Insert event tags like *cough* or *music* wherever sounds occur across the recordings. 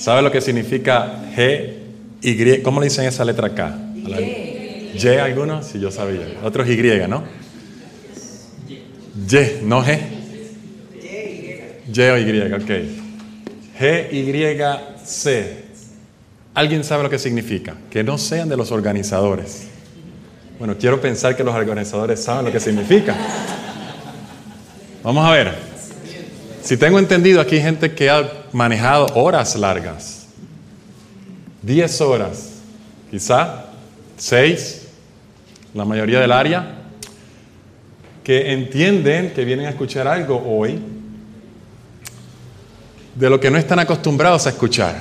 ¿Sabe lo que significa G, Y? ¿Cómo le dicen esa letra acá? Y. ¿Y algunos? Sí, yo sabía. Otros Y, ¿no? Y, no G. Y o Y, ok. G, Y, C. ¿Alguien sabe lo que significa? Que no sean de los organizadores. Bueno, quiero pensar que los organizadores saben lo que significa. Vamos a ver. Si tengo entendido, aquí hay gente que ha manejado horas largas. 10 horas, quizá 6, la mayoría del área, que entienden que vienen a escuchar algo hoy de lo que no están acostumbrados a escuchar.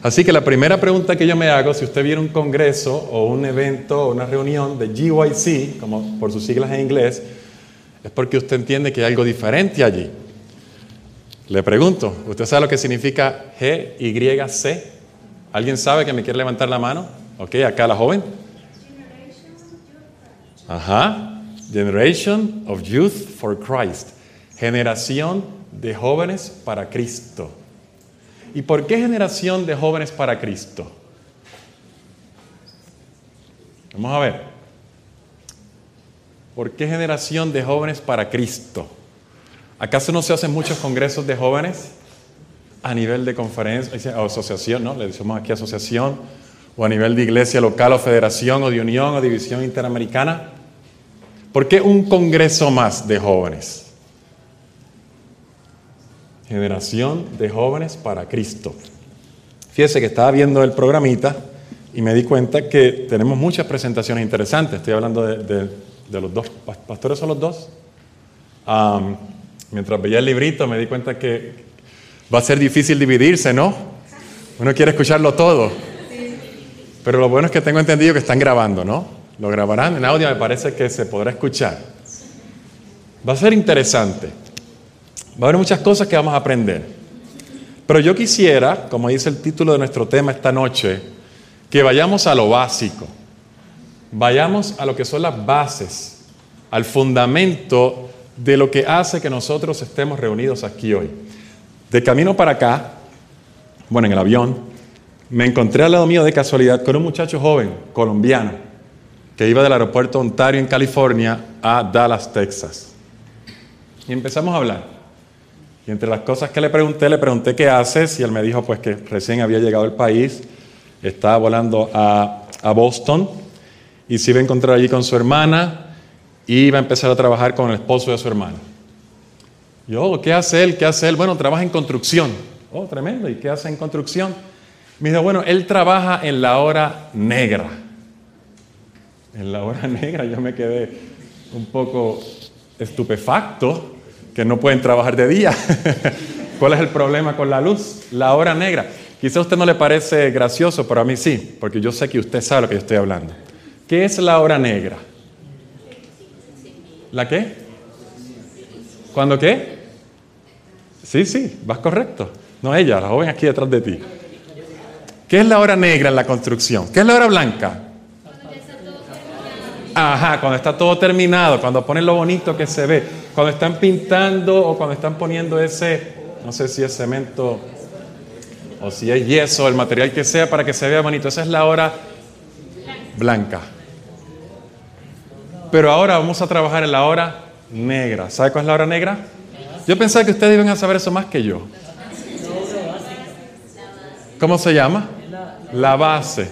Así que la primera pregunta que yo me hago, si usted viene a un congreso o un evento o una reunión de GYC, como por sus siglas en inglés, es porque usted entiende que hay algo diferente allí. Le pregunto, ¿usted sabe lo que significa G-Y-C? ¿Alguien sabe que me quiere levantar la mano? Ok, acá la joven. Ajá. Generation of Youth for Christ. Generación de jóvenes para Cristo. ¿Y por qué generación de jóvenes para Cristo? Vamos a ver. ¿Por qué generación de jóvenes para Cristo? ¿Acaso no se hacen muchos congresos de jóvenes a nivel de conferencia o asociación, no? Le decimos aquí asociación, o a nivel de iglesia local o federación o de unión o división interamericana. ¿Por qué un congreso más de jóvenes? Generación de jóvenes para Cristo. Fíjese que estaba viendo el programita y me di cuenta que tenemos muchas presentaciones interesantes. Estoy hablando de, los dos. ¿Pastores son los dos? Mientras veía el librito me di cuenta que va a ser difícil dividirse, ¿no? Uno quiere escucharlo todo. Pero lo bueno es que tengo entendido que están grabando, ¿no? Lo grabarán en audio, me parece que se podrá escuchar. Va a ser interesante. Va a haber muchas cosas que vamos a aprender. Pero yo quisiera, como dice el título de nuestro tema esta noche, que vayamos a lo básico. Vayamos a lo que son las bases, al fundamento de lo que hace que nosotros estemos reunidos aquí hoy. De camino para acá, bueno, en el avión, me encontré al lado mío de casualidad con un muchacho joven, colombiano, que iba del aeropuerto Ontario en California a Dallas, Texas. Y empezamos a hablar. Y entre las cosas que le pregunté, le pregunté qué haces y él me dijo pues que recién había llegado al país, estaba volando a, Boston y se iba a encontrar allí con su hermana y iba a empezar a trabajar con el esposo de su hermana. Yo, oh, ¿qué hace él? ¿Qué hace él? Bueno, trabaja en construcción. Oh, tremendo. ¿Y qué hace en construcción? Me dijo, bueno, él trabaja en la hora negra. En la hora *laughs* negra yo me quedé un poco estupefacto que no pueden trabajar de día. *laughs* ¿Cuál es el problema con la luz? La hora negra. Quizá a usted no le parece gracioso, pero a mí sí, porque yo sé que usted sabe lo que yo estoy hablando. ¿Qué es la hora negra? ¿La qué? ¿Cuándo qué? Sí, sí, vas correcto. No ella, la joven aquí detrás de ti. ¿Qué es la hora negra en la construcción? ¿Qué es la hora blanca? Ajá, cuando está todo terminado, cuando ponen lo bonito que se ve, cuando están pintando o cuando están poniendo ese, no sé si es cemento o si es yeso, el material que sea para que se vea bonito. Esa es la hora blanca. Pero ahora vamos a trabajar en la hora negra. ¿Sabe cuál es la hora negra? Yo pensaba que ustedes iban a saber eso más que yo. ¿Cómo se llama? La base.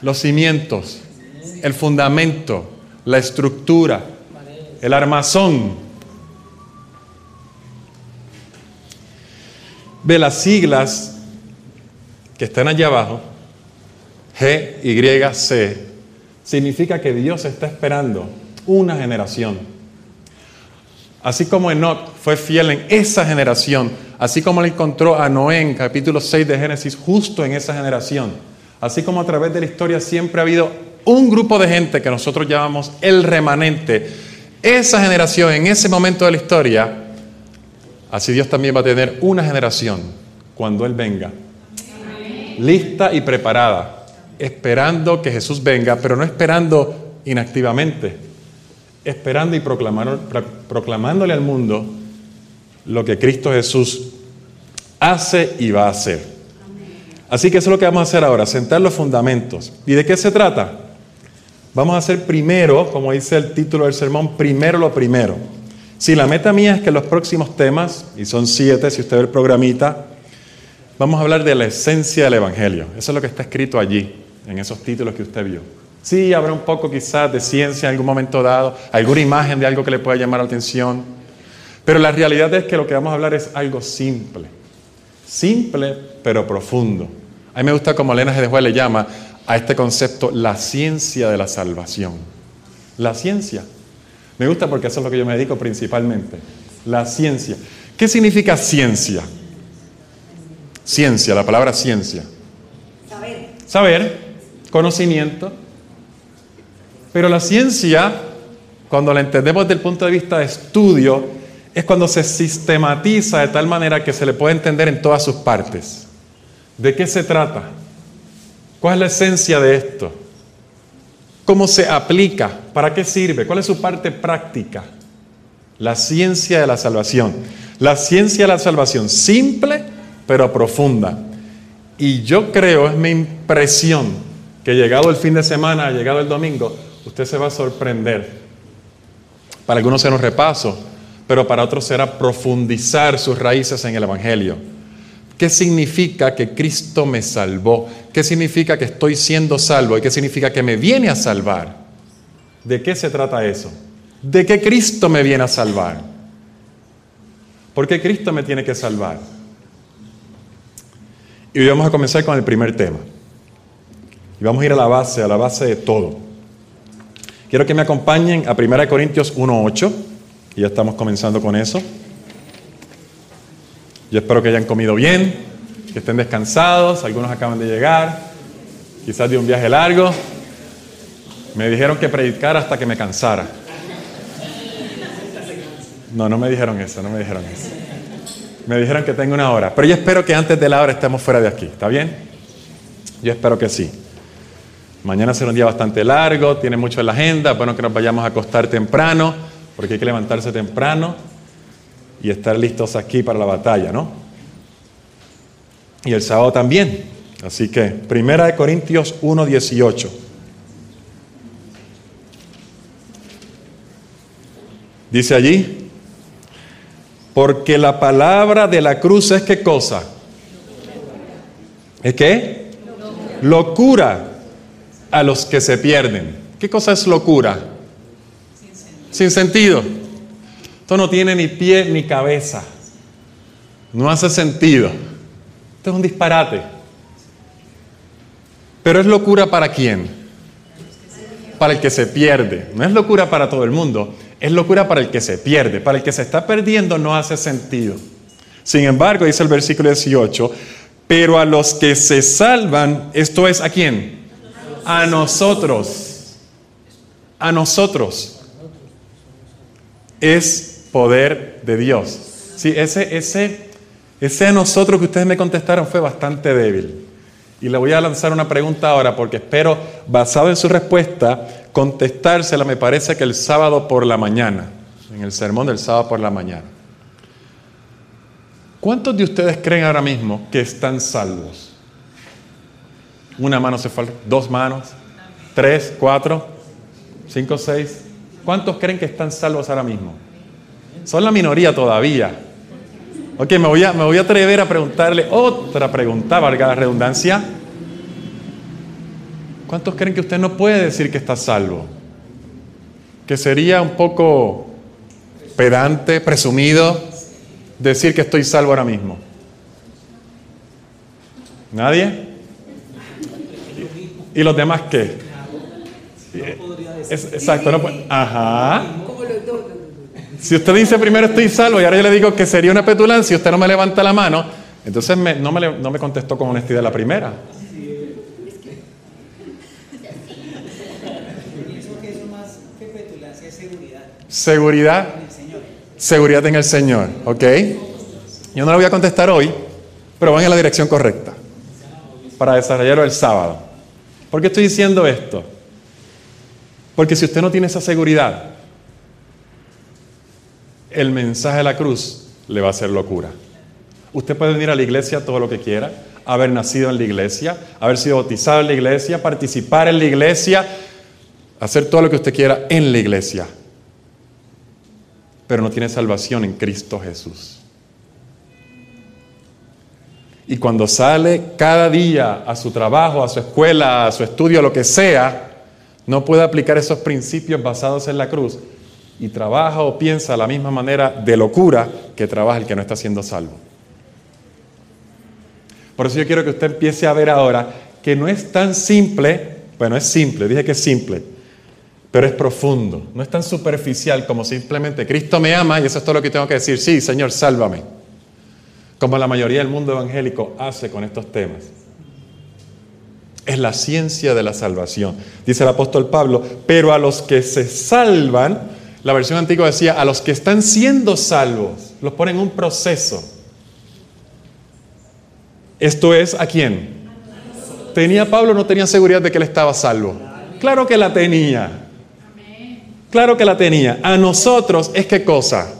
Los cimientos el fundamento, la estructura, el armazón. Ve las siglas que están allá abajo, G, Y, C, significa que Dios está esperando una generación. Así como Enoch fue fiel en esa generación, así como le encontró a Noé en capítulo 6 de Génesis justo en esa generación, así como a través de la historia siempre ha habido un grupo de gente que nosotros llamamos el remanente, esa generación en ese momento de la historia, así Dios también va a tener una generación cuando Él venga, lista y preparada, esperando que Jesús venga, pero no esperando inactivamente, esperando y proclamándole al mundo lo que Cristo Jesús hace y va a hacer. Así que eso es lo que vamos a hacer ahora, sentar los fundamentos. ¿Y de qué se trata? Vamos a hacer primero, como dice el título del sermón, primero lo primero. Si la meta mía es que los próximos temas, y son siete si usted ve el programita, vamos a hablar de la esencia del Evangelio. Eso es lo que está escrito allí, en esos títulos que usted vio. Sí, habrá un poco quizás de ciencia en algún momento dado, alguna imagen de algo que le pueda llamar la atención, pero la realidad es que lo que vamos a hablar es algo simple, simple pero profundo. A mí me gusta como Elena G. de Juez le llama a este concepto la ciencia de la salvación. La ciencia. Me gusta porque eso es lo que yo me dedico principalmente. La ciencia. ¿Qué significa ciencia? Ciencia, la palabra ciencia. Saber. Saber, conocimiento, pero la ciencia, cuando la entendemos desde el punto de vista de estudio, es cuando se sistematiza de tal manera que se le puede entender en todas sus partes. ¿De qué se trata? ¿Cuál es la esencia de esto? ¿Cómo se aplica? ¿Para qué sirve? ¿Cuál es su parte práctica? La ciencia de la salvación. La ciencia de la salvación, simple pero profunda. Y yo creo, es mi impresión, que llegado el fin de semana, llegado el domingo, usted se va a sorprender. Para algunos será un repaso, pero para otros será profundizar sus raíces en el Evangelio. ¿Qué significa que Cristo me salvó? ¿Qué significa que estoy siendo salvo? ¿Y qué significa que me viene a salvar? ¿De qué se trata eso? ¿De qué Cristo me viene a salvar? ¿Por qué Cristo me tiene que salvar? Y vamos a comenzar con el primer tema. Y vamos a ir a la base, a la base de todo. Quiero que me acompañen a 1 Corintios 1.8, y ya estamos comenzando con eso. Yo espero que hayan comido bien, que estén descansados, algunos acaban de llegar, quizás de un viaje largo. Me dijeron que predicara hasta que me cansara. No, no me dijeron eso, no me dijeron eso. Me dijeron que tengo una hora, pero yo espero que antes de la hora estemos fuera de aquí, ¿está bien? Yo espero que sí. Mañana será un día bastante largo, tiene mucho en la agenda, bueno que nos vayamos a acostar temprano, porque hay que levantarse temprano y estar listos aquí para la batalla, ¿no? Y el sábado también. Así que, Primera de Corintios 1:18. Dice allí, porque la palabra de la cruz es qué cosa? ¿Es qué? Locura a los que se pierden. ¿Qué cosa es locura? Sin sentido. Esto no tiene ni pie ni cabeza. No hace sentido. Esto es un disparate. Pero es locura para quién? Para el que se pierde. No es locura para todo el mundo. Es locura para el que se pierde. Para el que se está perdiendo no hace sentido. Sin embargo, dice el versículo 18, pero a los que se salvan, esto es a quién? A nosotros. A nosotros. Es poder de Dios. Sí, ese, ese, ese a nosotros que ustedes me contestaron fue bastante débil. Y le voy a lanzar una pregunta ahora porque espero, basado en su respuesta, contestársela, me parece que el sábado por la mañana, en el sermón del sábado por la mañana. ¿Cuántos de ustedes creen ahora mismo que están salvos? Una mano se falta, dos manos, tres, cuatro, cinco, seis. ¿Cuántos creen que están salvos ahora mismo? Son la minoría todavía. Ok, me voy a, me voy a atrever a preguntarle otra pregunta, valga la redundancia. ¿Cuántos creen que usted no puede decir que está salvo? Que sería un poco pedante, presumido, decir que estoy salvo ahora mismo. ¿Nadie? ¿Y los demás qué? exacto, no Ajá. Si usted dice primero estoy salvo y ahora yo le digo que sería una petulancia y usted no me levanta la mano, entonces no, me, no me contestó con honestidad la primera. Seguridad. Seguridad en el Señor, ¿ok? Yo no lo voy a contestar hoy, pero van en la dirección correcta para desarrollarlo el sábado. ¿Por qué estoy diciendo esto? Porque si usted no tiene esa seguridad, el mensaje de la cruz le va a hacer locura. Usted puede venir a la iglesia todo lo que quiera, haber nacido en la iglesia, haber sido bautizado en la iglesia, participar en la iglesia, hacer todo lo que usted quiera en la iglesia, pero no tiene salvación en Cristo Jesús. Y cuando sale cada día a su trabajo, a su escuela, a su estudio, a lo que sea, no puede aplicar esos principios basados en la cruz y trabaja o piensa de la misma manera de locura que trabaja el que no está siendo salvo. Por eso yo quiero que usted empiece a ver ahora que no es tan simple, bueno, es simple, dije que es simple, pero es profundo, no es tan superficial como simplemente Cristo me ama y eso es todo lo que tengo que decir, sí, Señor, sálvame, como la mayoría del mundo evangélico hace con estos temas. Es la ciencia de la salvación, dice el apóstol Pablo, pero a los que se salvan, la versión antigua decía, a los que están siendo salvos, los ponen en un proceso. Esto es, ¿a quién? ¿Tenía Pablo no tenía seguridad de que él estaba salvo? Claro que la tenía. Claro que la tenía. A nosotros es qué cosa?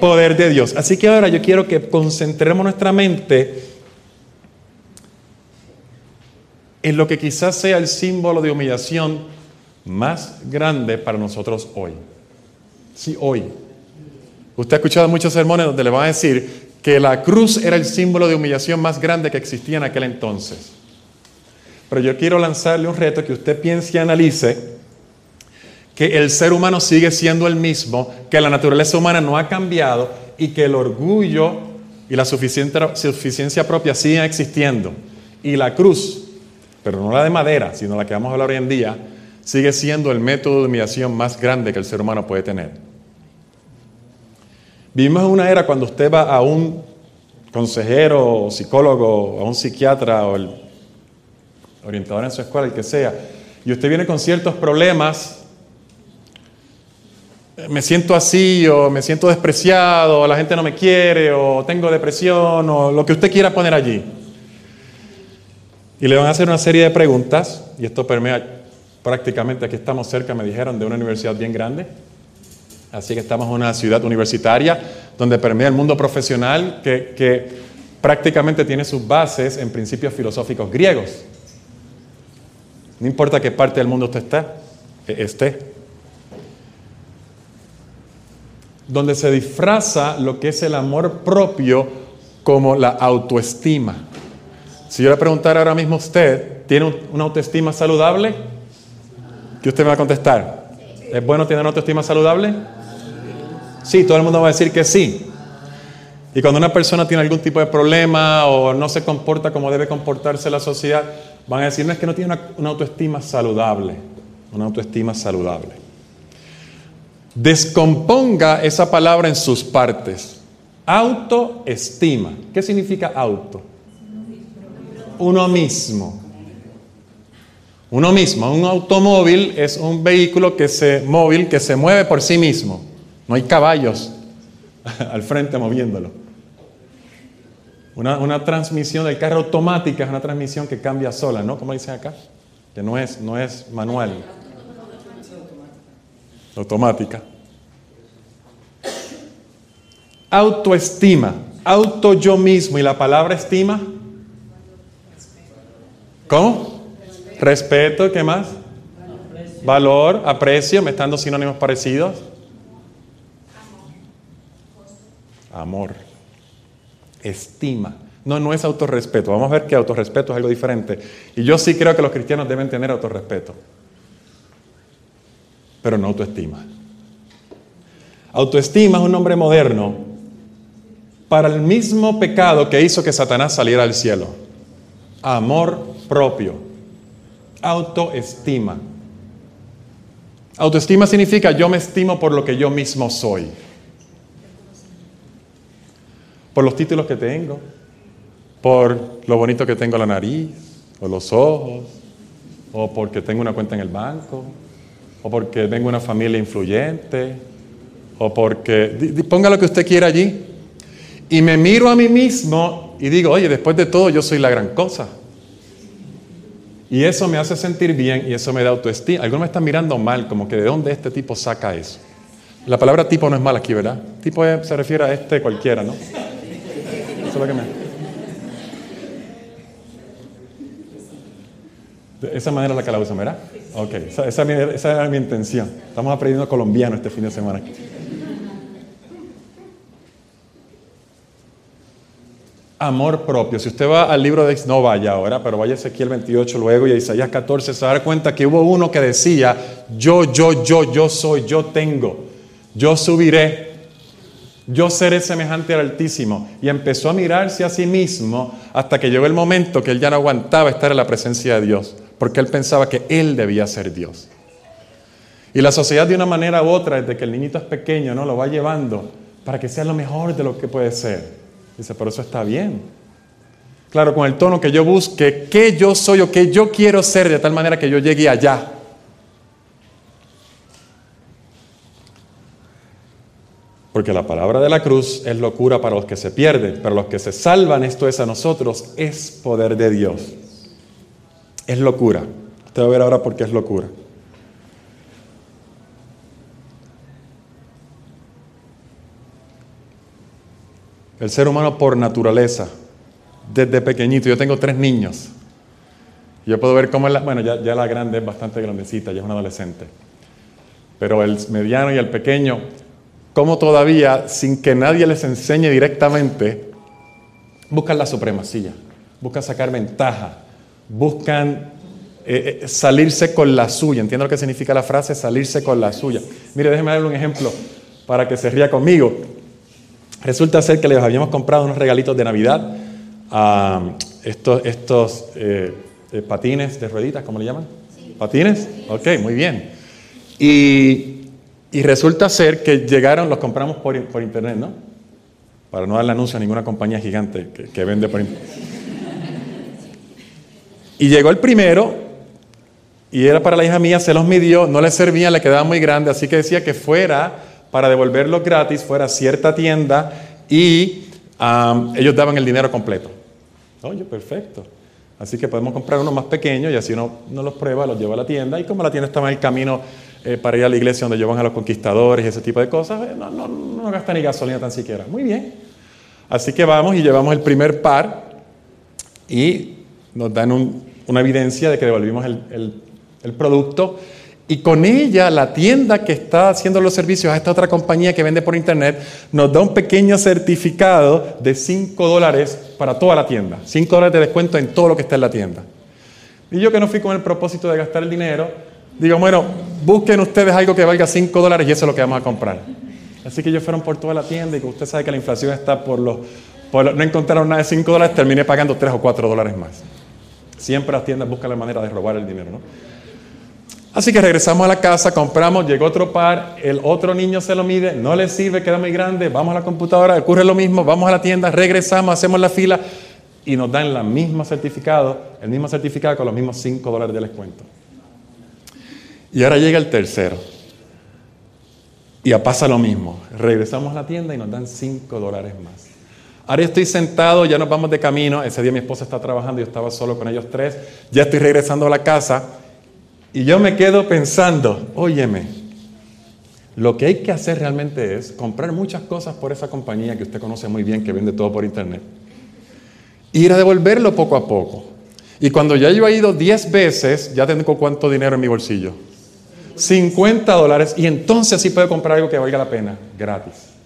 Poder de Dios. Así que ahora yo quiero que concentremos nuestra mente en lo que quizás sea el símbolo de humillación más grande para nosotros hoy. Sí, hoy. Usted ha escuchado muchos sermones donde le van a decir que la cruz era el símbolo de humillación más grande que existía en aquel entonces. Pero yo quiero lanzarle un reto que usted piense y analice que el ser humano sigue siendo el mismo, que la naturaleza humana no ha cambiado y que el orgullo y la suficiencia propia siguen existiendo. Y la cruz, pero no la de madera, sino la que vamos a hablar hoy en día, sigue siendo el método de humillación más grande que el ser humano puede tener. Vivimos en una era cuando usted va a un consejero psicólogo, a un psiquiatra o el orientador en su escuela, el que sea, y usted viene con ciertos problemas, me siento así o me siento despreciado, o la gente no me quiere o tengo depresión o lo que usted quiera poner allí. Y le van a hacer una serie de preguntas, y esto permea prácticamente, aquí estamos cerca, me dijeron, de una universidad bien grande. Así que estamos en una ciudad universitaria donde permea el mundo profesional que, prácticamente tiene sus bases en principios filosóficos griegos. No importa qué parte del mundo usted esté, esté. Donde se disfraza lo que es el amor propio como la autoestima. Si yo le preguntara ahora mismo a usted, ¿tiene una autoestima saludable? ¿Qué usted me va a contestar? ¿Es bueno tener una autoestima saludable? Sí, todo el mundo va a decir que sí. Y cuando una persona tiene algún tipo de problema o no se comporta como debe comportarse la sociedad, van a decir, que no tiene una, autoestima saludable, una autoestima saludable. Descomponga esa palabra en sus partes. Autoestima. ¿Qué significa auto? Uno mismo. Uno mismo. Un automóvil es un vehículo que se móvil que se mueve por sí mismo. No hay caballos *laughs* al frente moviéndolo. Una, transmisión del carro automática es una transmisión que cambia sola, ¿no? Como dicen acá, que no es, no es manual. Automática. Autoestima, auto yo mismo y la palabra estima. ¿Cómo? Respeto, ¿qué más? Valor, aprecio, me están dos sinónimos parecidos. amor, estima. No, no es autorrespeto. Vamos a ver que autorrespeto es algo diferente. Y yo sí creo que los cristianos deben tener autorrespeto, pero no autoestima. Autoestima es un nombre moderno para el mismo pecado que hizo que Satanás saliera al cielo. Amor propio. Autoestima. Autoestima significa yo me estimo por lo que yo mismo soy por los títulos que tengo, por lo bonito que tengo la nariz, o los ojos, o porque tengo una cuenta en el banco, o porque tengo una familia influyente, o porque... Ponga lo que usted quiera allí. Y me miro a mí mismo y digo, oye, después de todo yo soy la gran cosa. Y eso me hace sentir bien y eso me da autoestima. Algunos me están mirando mal, como que de dónde este tipo saca eso. La palabra tipo no es mala aquí, ¿verdad? Tipo se refiere a este cualquiera, ¿no? Eso es lo que me... De esa manera la usan, ¿verdad? Ok, esa, esa, esa era mi intención. Estamos aprendiendo colombiano este fin de semana. Amor propio. Si usted va al libro de no vaya ahora, pero vaya a Ezequiel 28 luego y a Isaías 14, se va a dar cuenta que hubo uno que decía, yo, yo, yo, yo soy, yo tengo, yo subiré, yo seré semejante al Altísimo. Y empezó a mirarse a sí mismo hasta que llegó el momento que él ya no aguantaba estar en la presencia de Dios, porque él pensaba que él debía ser Dios. Y la sociedad de una manera u otra, desde que el niñito es pequeño, ¿no? lo va llevando para que sea lo mejor de lo que puede ser. Dice, pero eso está bien. Claro, con el tono que yo busque, qué yo soy o qué yo quiero ser, de tal manera que yo llegue allá. Porque la palabra de la cruz es locura para los que se pierden, pero los que se salvan, esto es a nosotros, es poder de Dios. Es locura. Usted va a ver ahora por qué es locura. El ser humano por naturaleza, desde pequeñito, yo tengo tres niños. Yo puedo ver cómo es la, bueno, ya, la grande es bastante grandecita, ya es una adolescente. Pero el mediano y el pequeño, cómo todavía, sin que nadie les enseñe directamente, buscan la supremacía, buscan sacar ventaja, buscan eh, eh, salirse con la suya. ¿Entiendo lo que significa la frase salirse con la suya? Mire, déjeme darle un ejemplo para que se ría conmigo. Resulta ser que les habíamos comprado unos regalitos de Navidad a estos, estos eh, patines de rueditas, ¿cómo le llaman? ¿Patines? Ok, muy bien. Y, resulta ser que llegaron, los compramos por, internet, ¿no? Para no darle anuncio a ninguna compañía gigante que, que vende por internet. Y llegó el primero, y era para la hija mía, se los midió, no le servía, le quedaba muy grande, así que decía que fuera para devolverlos gratis fuera a cierta tienda y ellos daban el dinero completo. Oye, perfecto. Así que podemos comprar uno más pequeño y así uno, no los prueba, los lleva a la tienda y como la tienda estaba en el camino eh, para ir a la iglesia donde llevan a los conquistadores y ese tipo de cosas, eh, no, no, no, gasta ni gasolina tan siquiera. Muy bien. Así que vamos y llevamos el primer par y nos dan una evidencia de que devolvimos el, el producto y con ella, la tienda que está haciendo los servicios a esta otra compañía que vende por internet, nos da un pequeño certificado de 5 dólares para toda la tienda. 5 dólares de descuento en todo lo que está en la tienda. Y yo que no fui con el propósito de gastar el dinero, digo, bueno, busquen ustedes algo que valga 5 dólares y eso es lo que vamos a comprar. Así que ellos fueron por toda la tienda y como usted sabe que la inflación está por los... Por no encontraron nada de 5 dólares, terminé pagando 3 o 4 dólares más. Siempre las tiendas buscan la manera de robar el dinero, ¿no? Así que regresamos a la casa, compramos, llegó otro par, el otro niño se lo mide, no le sirve, queda muy grande, vamos a la computadora, ocurre lo mismo, vamos a la tienda, regresamos, hacemos la fila y nos dan el mismo certificado, el mismo certificado con los mismos 5 dólares de descuento. Y ahora llega el tercero. Y pasa lo mismo. Regresamos a la tienda y nos dan 5 dólares más. Ahora estoy sentado, ya nos vamos de camino. Ese día mi esposa está trabajando, yo estaba solo con ellos tres. Ya estoy regresando a la casa y yo me quedo pensando, óyeme, lo que hay que hacer realmente es comprar muchas cosas por esa compañía que usted conoce muy bien, que vende todo por internet. Ir a devolverlo poco a poco. Y cuando ya yo he ido 10 veces, ya tengo cuánto dinero en mi bolsillo. 50 dólares y entonces sí puedo comprar algo que valga la pena, gratis.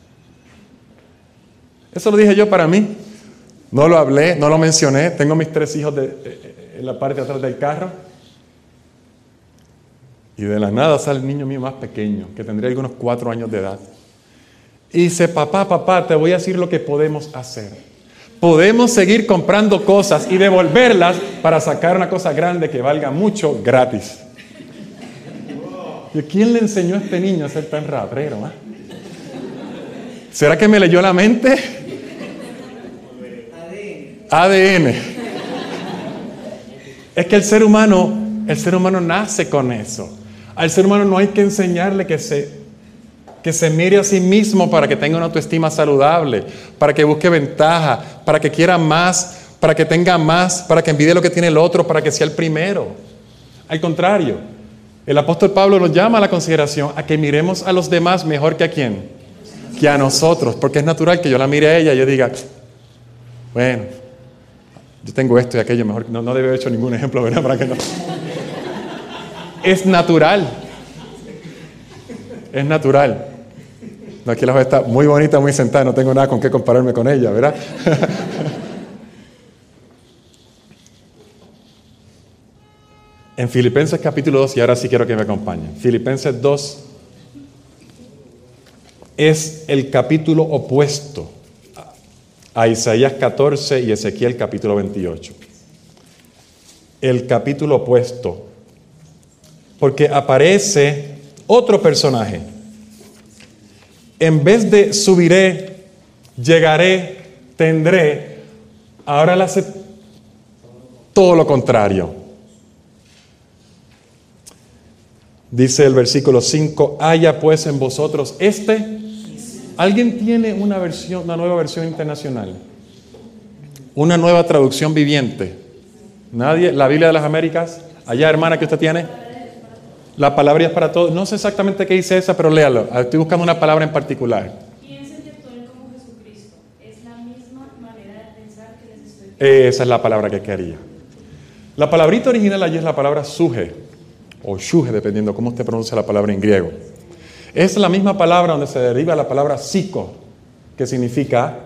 Eso lo dije yo para mí. No lo hablé, no lo mencioné. Tengo mis tres hijos de, eh, eh, en la parte de atrás del carro. Y de la nada sale el niño mío más pequeño, que tendría algunos cuatro años de edad. Y dice, papá, papá, te voy a decir lo que podemos hacer. Podemos seguir comprando cosas y devolverlas para sacar una cosa grande que valga mucho gratis. ¿Y quién le enseñó a este niño a ser tan raprero? Ah? ¿Será que me leyó la mente? ADN. Es que el ser humano, el ser humano nace con eso. Al ser humano no hay que enseñarle que se, que se mire a sí mismo para que tenga una autoestima saludable, para que busque ventaja, para que quiera más, para que tenga más, para que envidie lo que tiene el otro, para que sea el primero. Al contrario, el apóstol Pablo nos llama a la consideración a que miremos a los demás mejor que a quién, que a nosotros, porque es natural que yo la mire a ella y yo diga, Bueno, yo tengo esto y aquello, mejor no, no debe haber hecho ningún ejemplo, ¿verdad? Para que no. Es natural. Es natural. Aquí la joven está muy bonita, muy sentada, no tengo nada con qué compararme con ella, ¿verdad? *laughs* en Filipenses capítulo 2, y ahora sí quiero que me acompañen. Filipenses 2 es el capítulo opuesto a Isaías 14 y Ezequiel capítulo 28. El capítulo opuesto. Porque aparece otro personaje. En vez de subiré, llegaré, tendré, ahora le hace todo lo contrario. Dice el versículo 5, haya pues en vosotros este ¿Alguien tiene una versión, una nueva versión internacional? Una nueva traducción viviente. ¿Nadie? ¿La Biblia de las Américas? Allá, hermana, que usted tiene. La palabra es para todos. No sé exactamente qué dice esa, pero léalo. Estoy buscando una palabra en particular. Piensen y actúen como Jesucristo. Es la misma manera de pensar que les estoy Esa es la palabra que quería. La palabrita original allí es la palabra suje, o shuge, dependiendo cómo usted pronuncia la palabra en griego. Es la misma palabra donde se deriva la palabra psico, que significa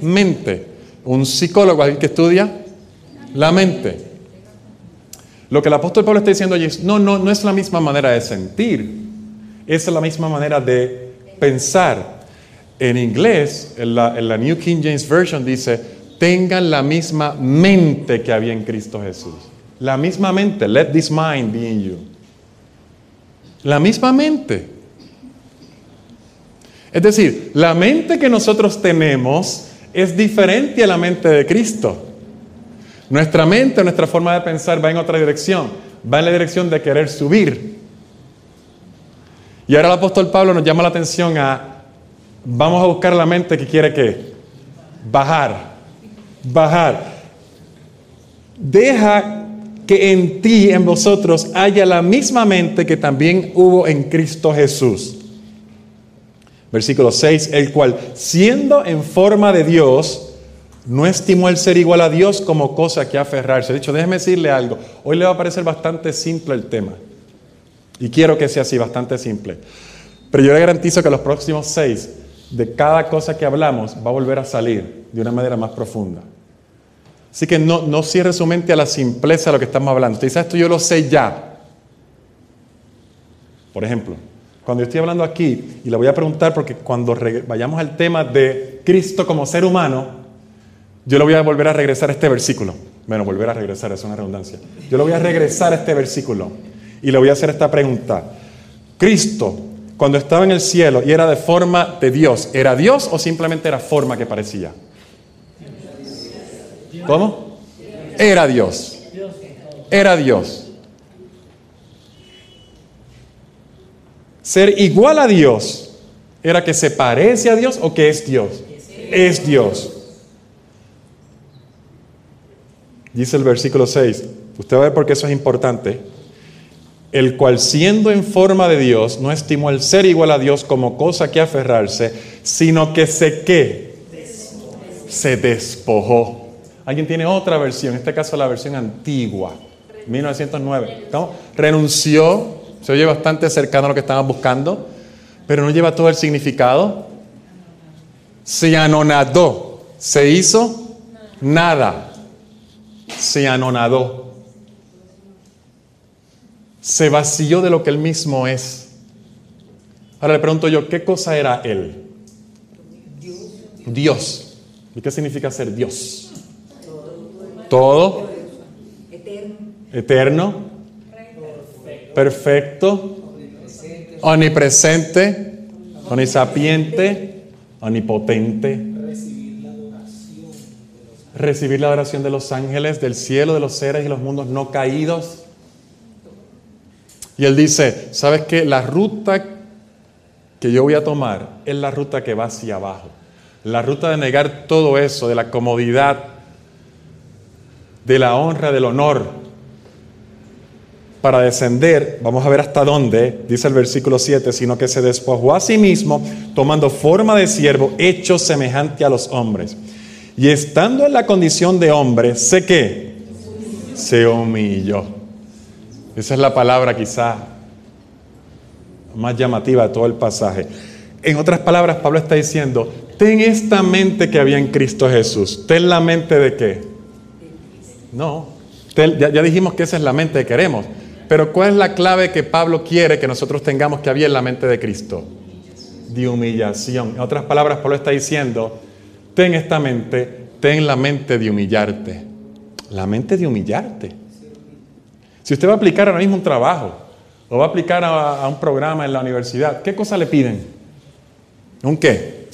mente. Un psicólogo alguien que estudia la mente. Lo que el apóstol Pablo está diciendo allí es, no, no, no es la misma manera de sentir, es la misma manera de pensar. En inglés, en la, en la New King James Version dice, tengan la misma mente que había en Cristo Jesús. La misma mente, let this mind be in you. La misma mente. Es decir, la mente que nosotros tenemos es diferente a la mente de Cristo. Nuestra mente, nuestra forma de pensar va en otra dirección, va en la dirección de querer subir. Y ahora el apóstol Pablo nos llama la atención a, vamos a buscar la mente que quiere que bajar, bajar. Deja que en ti, en vosotros, haya la misma mente que también hubo en Cristo Jesús. Versículo 6, el cual, siendo en forma de Dios, no estimó el ser igual a Dios como cosa que aferrarse. De hecho, déjeme decirle algo. Hoy le va a parecer bastante simple el tema. Y quiero que sea así, bastante simple. Pero yo le garantizo que los próximos seis, de cada cosa que hablamos, va a volver a salir de una manera más profunda. Así que no, no cierre su mente a la simpleza de lo que estamos hablando. Usted dice, esto yo lo sé ya. Por ejemplo, cuando estoy hablando aquí, y le voy a preguntar porque cuando vayamos al tema de Cristo como ser humano, yo le voy a volver a regresar a este versículo. Bueno, volver a regresar es una redundancia. Yo le voy a regresar a este versículo y le voy a hacer esta pregunta. Cristo, cuando estaba en el cielo y era de forma de Dios, ¿era Dios o simplemente era forma que parecía? ¿Cómo? Era Dios. Era Dios. Ser igual a Dios era que se parece a Dios o que es Dios. Es Dios. Dice el versículo 6. Usted va a ver por qué eso es importante. El cual siendo en forma de Dios no estimó el ser igual a Dios como cosa que aferrarse, sino que se qué? Se despojó. ¿Alguien tiene otra versión? En este caso la versión antigua, 1909. ¿Cómo? Renunció se oye bastante cercano a lo que estaban buscando, pero no lleva todo el significado. Se anonadó, se hizo nada, se anonadó, se vació de lo que él mismo es. Ahora le pregunto yo, ¿qué cosa era él? Dios. ¿Y qué significa ser Dios? Todo. Eterno. Eterno perfecto, omnipresente, omnisapiente, omnipotente. Recibir la adoración de los ángeles, del cielo, de los seres y los mundos no caídos. Y él dice, ¿sabes qué? La ruta que yo voy a tomar es la ruta que va hacia abajo. La ruta de negar todo eso, de la comodidad, de la honra, del honor, para descender, vamos a ver hasta dónde, dice el versículo 7, sino que se despojó a sí mismo, tomando forma de siervo, hecho semejante a los hombres. Y estando en la condición de hombre, sé que se humilló. Esa es la palabra quizá más llamativa de todo el pasaje. En otras palabras, Pablo está diciendo, ten esta mente que había en Cristo Jesús. ¿Ten la mente de qué? No. ya, ya dijimos que esa es la mente que queremos. Pero ¿cuál es la clave que Pablo quiere que nosotros tengamos que había en la mente de Cristo? De humillación. En otras palabras, Pablo está diciendo, ten esta mente, ten la mente de humillarte. La mente de humillarte. Si usted va a aplicar ahora mismo un trabajo o va a aplicar a, un programa en la universidad, ¿qué cosa le piden? ¿Un qué?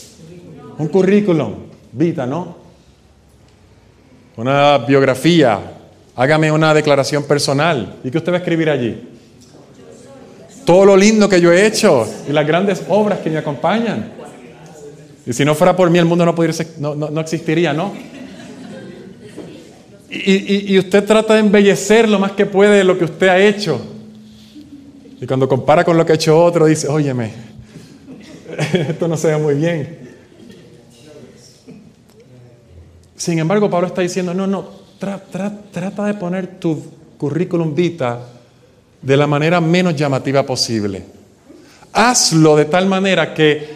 Un currículum, vita, ¿no? Una biografía, Hágame una declaración personal. ¿Y qué usted va a escribir allí? Todo lo lindo que yo he hecho y las grandes obras que me acompañan. Y si no fuera por mí, el mundo no, existiría, ¿no? Y, y, usted trata de embellecer lo más que puede lo que usted ha hecho. Y cuando compara con lo que ha hecho otro, dice, óyeme, *laughs* esto no se ve muy bien. Sin embargo, Pablo está diciendo, no, no, trata de poner tu currículum vita de la manera menos llamativa posible. Hazlo de tal manera que,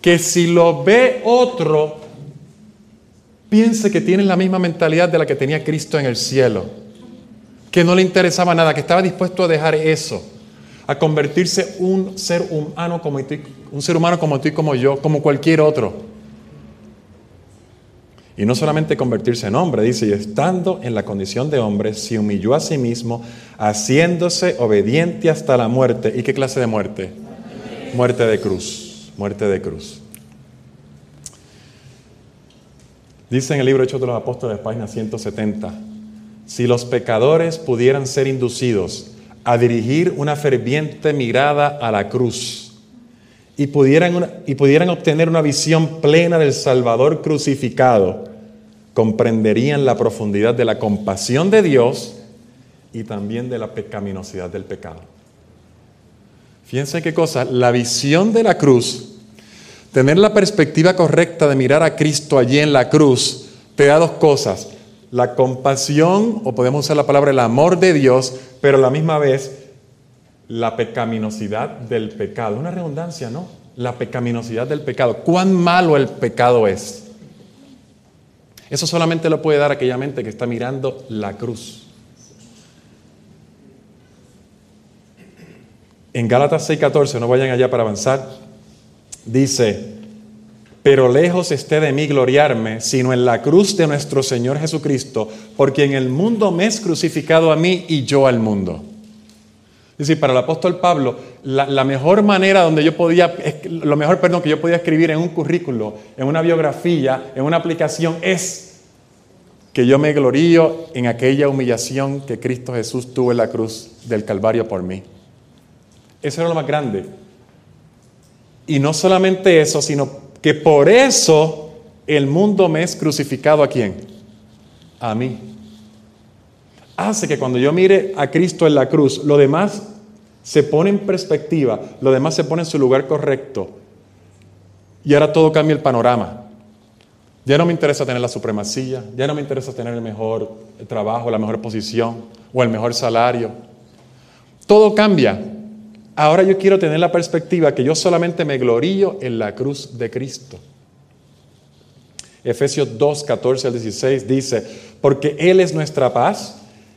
que si lo ve otro, piense que tienes la misma mentalidad de la que tenía Cristo en el cielo, que no le interesaba nada, que estaba dispuesto a dejar eso, a convertirse un ser humano como un ser humano como tú y como yo, como cualquier otro. Y no solamente convertirse en hombre, dice, y estando en la condición de hombre, se humilló a sí mismo, haciéndose obediente hasta la muerte. ¿Y qué clase de muerte? Muerte de cruz, muerte de cruz. Dice en el libro Hechos de los Apóstoles, página 170, si los pecadores pudieran ser inducidos a dirigir una ferviente mirada a la cruz y pudieran, obtener una visión plena del Salvador crucificado, comprenderían la profundidad de la compasión de Dios y también de la pecaminosidad del pecado. Fíjense qué cosa, la visión de la cruz, tener la perspectiva correcta de mirar a Cristo allí en la cruz, te da dos cosas, la compasión, o podemos usar la palabra el amor de Dios, pero a la misma vez la pecaminosidad del pecado. Una redundancia, ¿no? La pecaminosidad del pecado. ¿Cuán malo el pecado es? Eso solamente lo puede dar aquella mente que está mirando la cruz. En Gálatas 6:14, no vayan allá para avanzar, dice, pero lejos esté de mí gloriarme, sino en la cruz de nuestro Señor Jesucristo, porque en el mundo me es crucificado a mí y yo al mundo. Es decir, para el apóstol Pablo, la, mejor manera donde yo podía, lo mejor, perdón, que yo podía escribir en un currículo, en una biografía, en una aplicación, es que yo me glorío en aquella humillación que Cristo Jesús tuvo en la cruz del Calvario por mí. Eso era lo más grande. Y no solamente eso, sino que por eso el mundo me es crucificado a quién? A mí hace que cuando yo mire a Cristo en la cruz, lo demás se pone en perspectiva, lo demás se pone en su lugar correcto. Y ahora todo cambia el panorama. Ya no me interesa tener la supremacía, ya no me interesa tener el mejor trabajo, la mejor posición o el mejor salario. Todo cambia. Ahora yo quiero tener la perspectiva que yo solamente me glorío en la cruz de Cristo. Efesios 2, 14 al 16 dice, porque Él es nuestra paz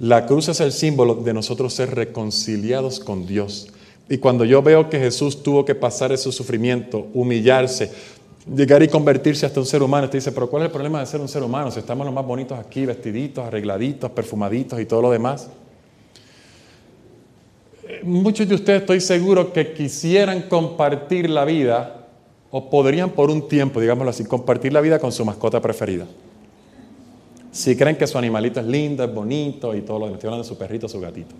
la cruz es el símbolo de nosotros ser reconciliados con Dios. Y cuando yo veo que Jesús tuvo que pasar ese sufrimiento, humillarse, llegar y convertirse hasta un ser humano, usted dice, pero ¿cuál es el problema de ser un ser humano? Si estamos los más bonitos aquí, vestiditos, arregladitos, perfumaditos y todo lo demás. Muchos de ustedes estoy seguro que quisieran compartir la vida o podrían por un tiempo, digámoslo así, compartir la vida con su mascota preferida. Si creen que su animalito es lindo, es bonito y todo lo demás, estoy hablando de su perrito, su gatito.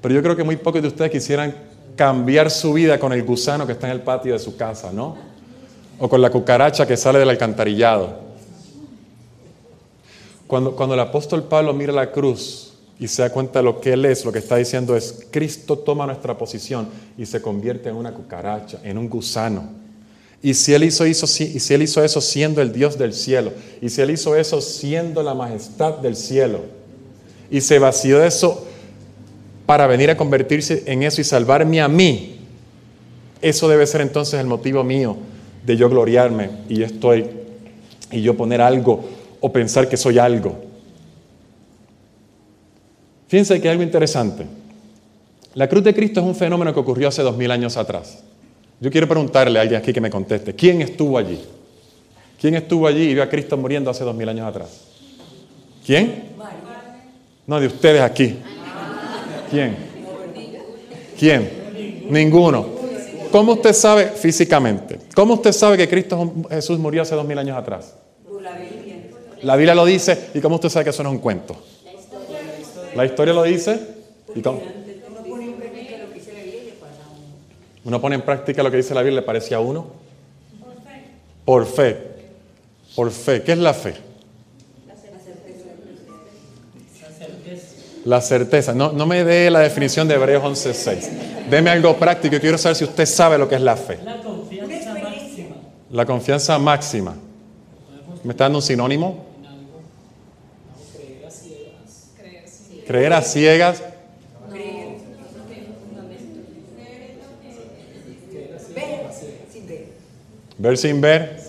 Pero yo creo que muy pocos de ustedes quisieran cambiar su vida con el gusano que está en el patio de su casa, ¿no? O con la cucaracha que sale del alcantarillado. Cuando, cuando el apóstol Pablo mira la cruz y se da cuenta de lo que él es, lo que está diciendo es, Cristo toma nuestra posición y se convierte en una cucaracha, en un gusano. Y si, él hizo, eso siendo el Dios del cielo, y si Él hizo eso siendo la majestad del cielo, y se vació de eso para venir a convertirse en eso y salvarme a mí, eso debe ser entonces el motivo mío de yo gloriarme y estoy y yo poner algo o pensar que soy algo. Fíjense que hay algo interesante. La cruz de Cristo es un fenómeno que ocurrió hace dos mil años atrás. Yo quiero preguntarle a alguien aquí que me conteste, ¿quién estuvo allí? ¿Quién estuvo allí y vio a Cristo muriendo hace dos mil años atrás? ¿Quién? No, de ustedes aquí. ¿Quién? ¿Quién? Ninguno. ¿Cómo usted sabe físicamente? ¿Cómo usted sabe que Cristo Jesús murió hace dos mil años atrás? La Biblia lo dice. ¿Y cómo usted sabe que eso no es un cuento? La historia lo dice. ¿Y cómo? Uno pone en práctica lo que dice la Biblia, ¿le parece a uno? Por fe. Por fe. ¿Qué es la fe? La certeza. No, no me dé la definición de Hebreos 11.6. Deme algo práctico. Quiero saber si usted sabe lo que es la fe. La confianza máxima. La confianza máxima. ¿Me está dando un sinónimo? Creer a ciegas. Creer a ciegas. Ver sin ver.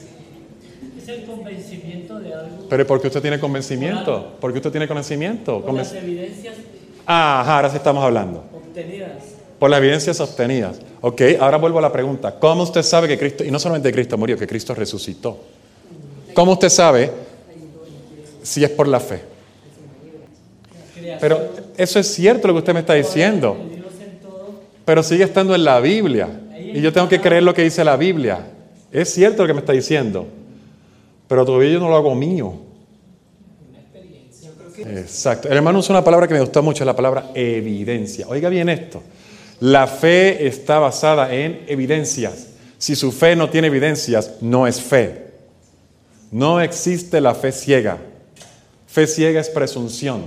Es el convencimiento de algo. Pero ¿por qué usted tiene convencimiento? ¿Por qué usted tiene conocimiento? Por las evidencias Ajá, ahora sí estamos hablando. obtenidas. Por las evidencias obtenidas. Ok, ahora vuelvo a la pregunta. ¿Cómo usted sabe que Cristo, y no solamente Cristo murió, que Cristo resucitó? ¿Cómo usted sabe si es por la fe? Pero eso es cierto lo que usted me está diciendo, pero sigue estando en la Biblia. Y yo tengo que creer lo que dice la Biblia. Es cierto lo que me está diciendo, pero todavía yo no lo hago mío. Exacto. El hermano usa una palabra que me gustó mucho, la palabra evidencia. Oiga bien esto. La fe está basada en evidencias. Si su fe no tiene evidencias, no es fe. No existe la fe ciega. Fe ciega es presunción.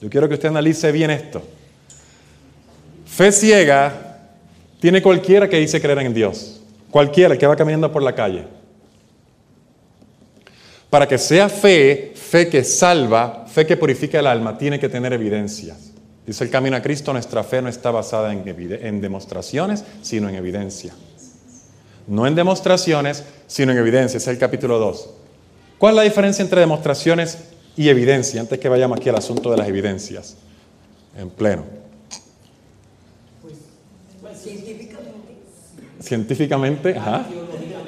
Yo quiero que usted analice bien esto. Fe ciega tiene cualquiera que dice creer en Dios. Cualquiera que va caminando por la calle. Para que sea fe, fe que salva, fe que purifica el alma, tiene que tener evidencias. Dice el camino a Cristo, nuestra fe no está basada en, en demostraciones, sino en evidencia. No en demostraciones, sino en evidencia. Es el capítulo 2. ¿Cuál es la diferencia entre demostraciones y evidencia? Antes que vayamos aquí al asunto de las evidencias. En pleno. Científicamente, ajá.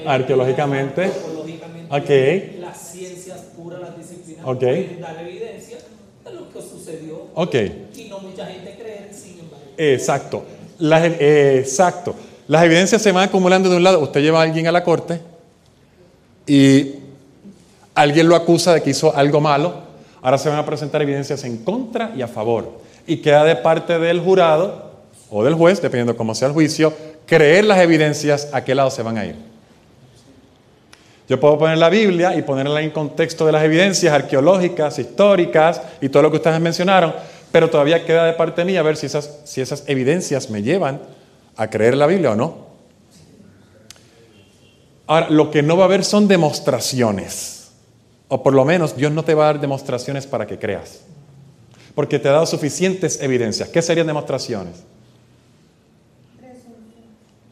Arqueológicamente. Arqueológicamente, Ok. las ciencias puras, las disciplinas Ok. pueden dar evidencia de lo que sucedió Ok. y no mucha gente cree, sin embargo. Exacto. Las, eh, exacto. Las evidencias se van acumulando de un lado. Usted lleva a alguien a la corte y alguien lo acusa de que hizo algo malo. Ahora se van a presentar evidencias en contra y a favor. Y queda de parte del jurado o del juez, dependiendo cómo sea el juicio, creer las evidencias a qué lado se van a ir. Yo puedo poner la Biblia y ponerla en contexto de las evidencias arqueológicas, históricas y todo lo que ustedes mencionaron, pero todavía queda de parte mía ver si esas, si esas evidencias me llevan a creer la Biblia o no. Ahora, lo que no va a haber son demostraciones, o por lo menos Dios no te va a dar demostraciones para que creas, porque te ha dado suficientes evidencias. ¿Qué serían demostraciones?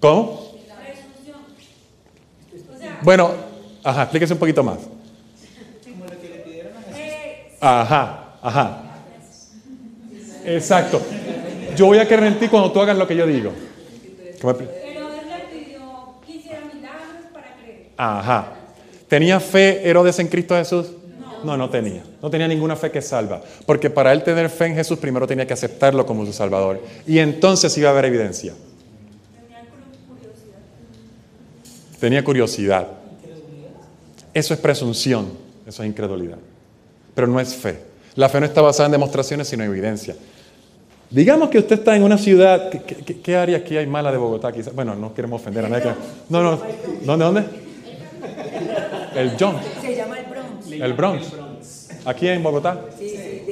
¿Cómo? Bueno, ajá, explíquese un poquito más. Ajá, ajá. Exacto. Yo voy a creer en ti cuando tú hagas lo que yo digo. ¿Cómo expli- Herodes le pidió que hiciera milagros para creer. Ajá. ¿Tenía fe Herodes en Cristo Jesús? No, no tenía. No tenía ninguna fe que salva. Porque para él tener fe en Jesús, primero tenía que aceptarlo como su Salvador. Y entonces iba a haber evidencia. Tenía curiosidad. Eso es presunción. Eso es incredulidad. Pero no es fe. La fe no está basada en demostraciones, sino en evidencia. Digamos que usted está en una ciudad, ¿qué, qué- qué área aquí hay mala de Bogotá? Quizás? Bueno, no queremos ofender a nadie. que- No, no, ¿dónde, dónde? El Bronx. Se llama el Bronx. El Bronx. Aquí en Bogotá. Sí, sí,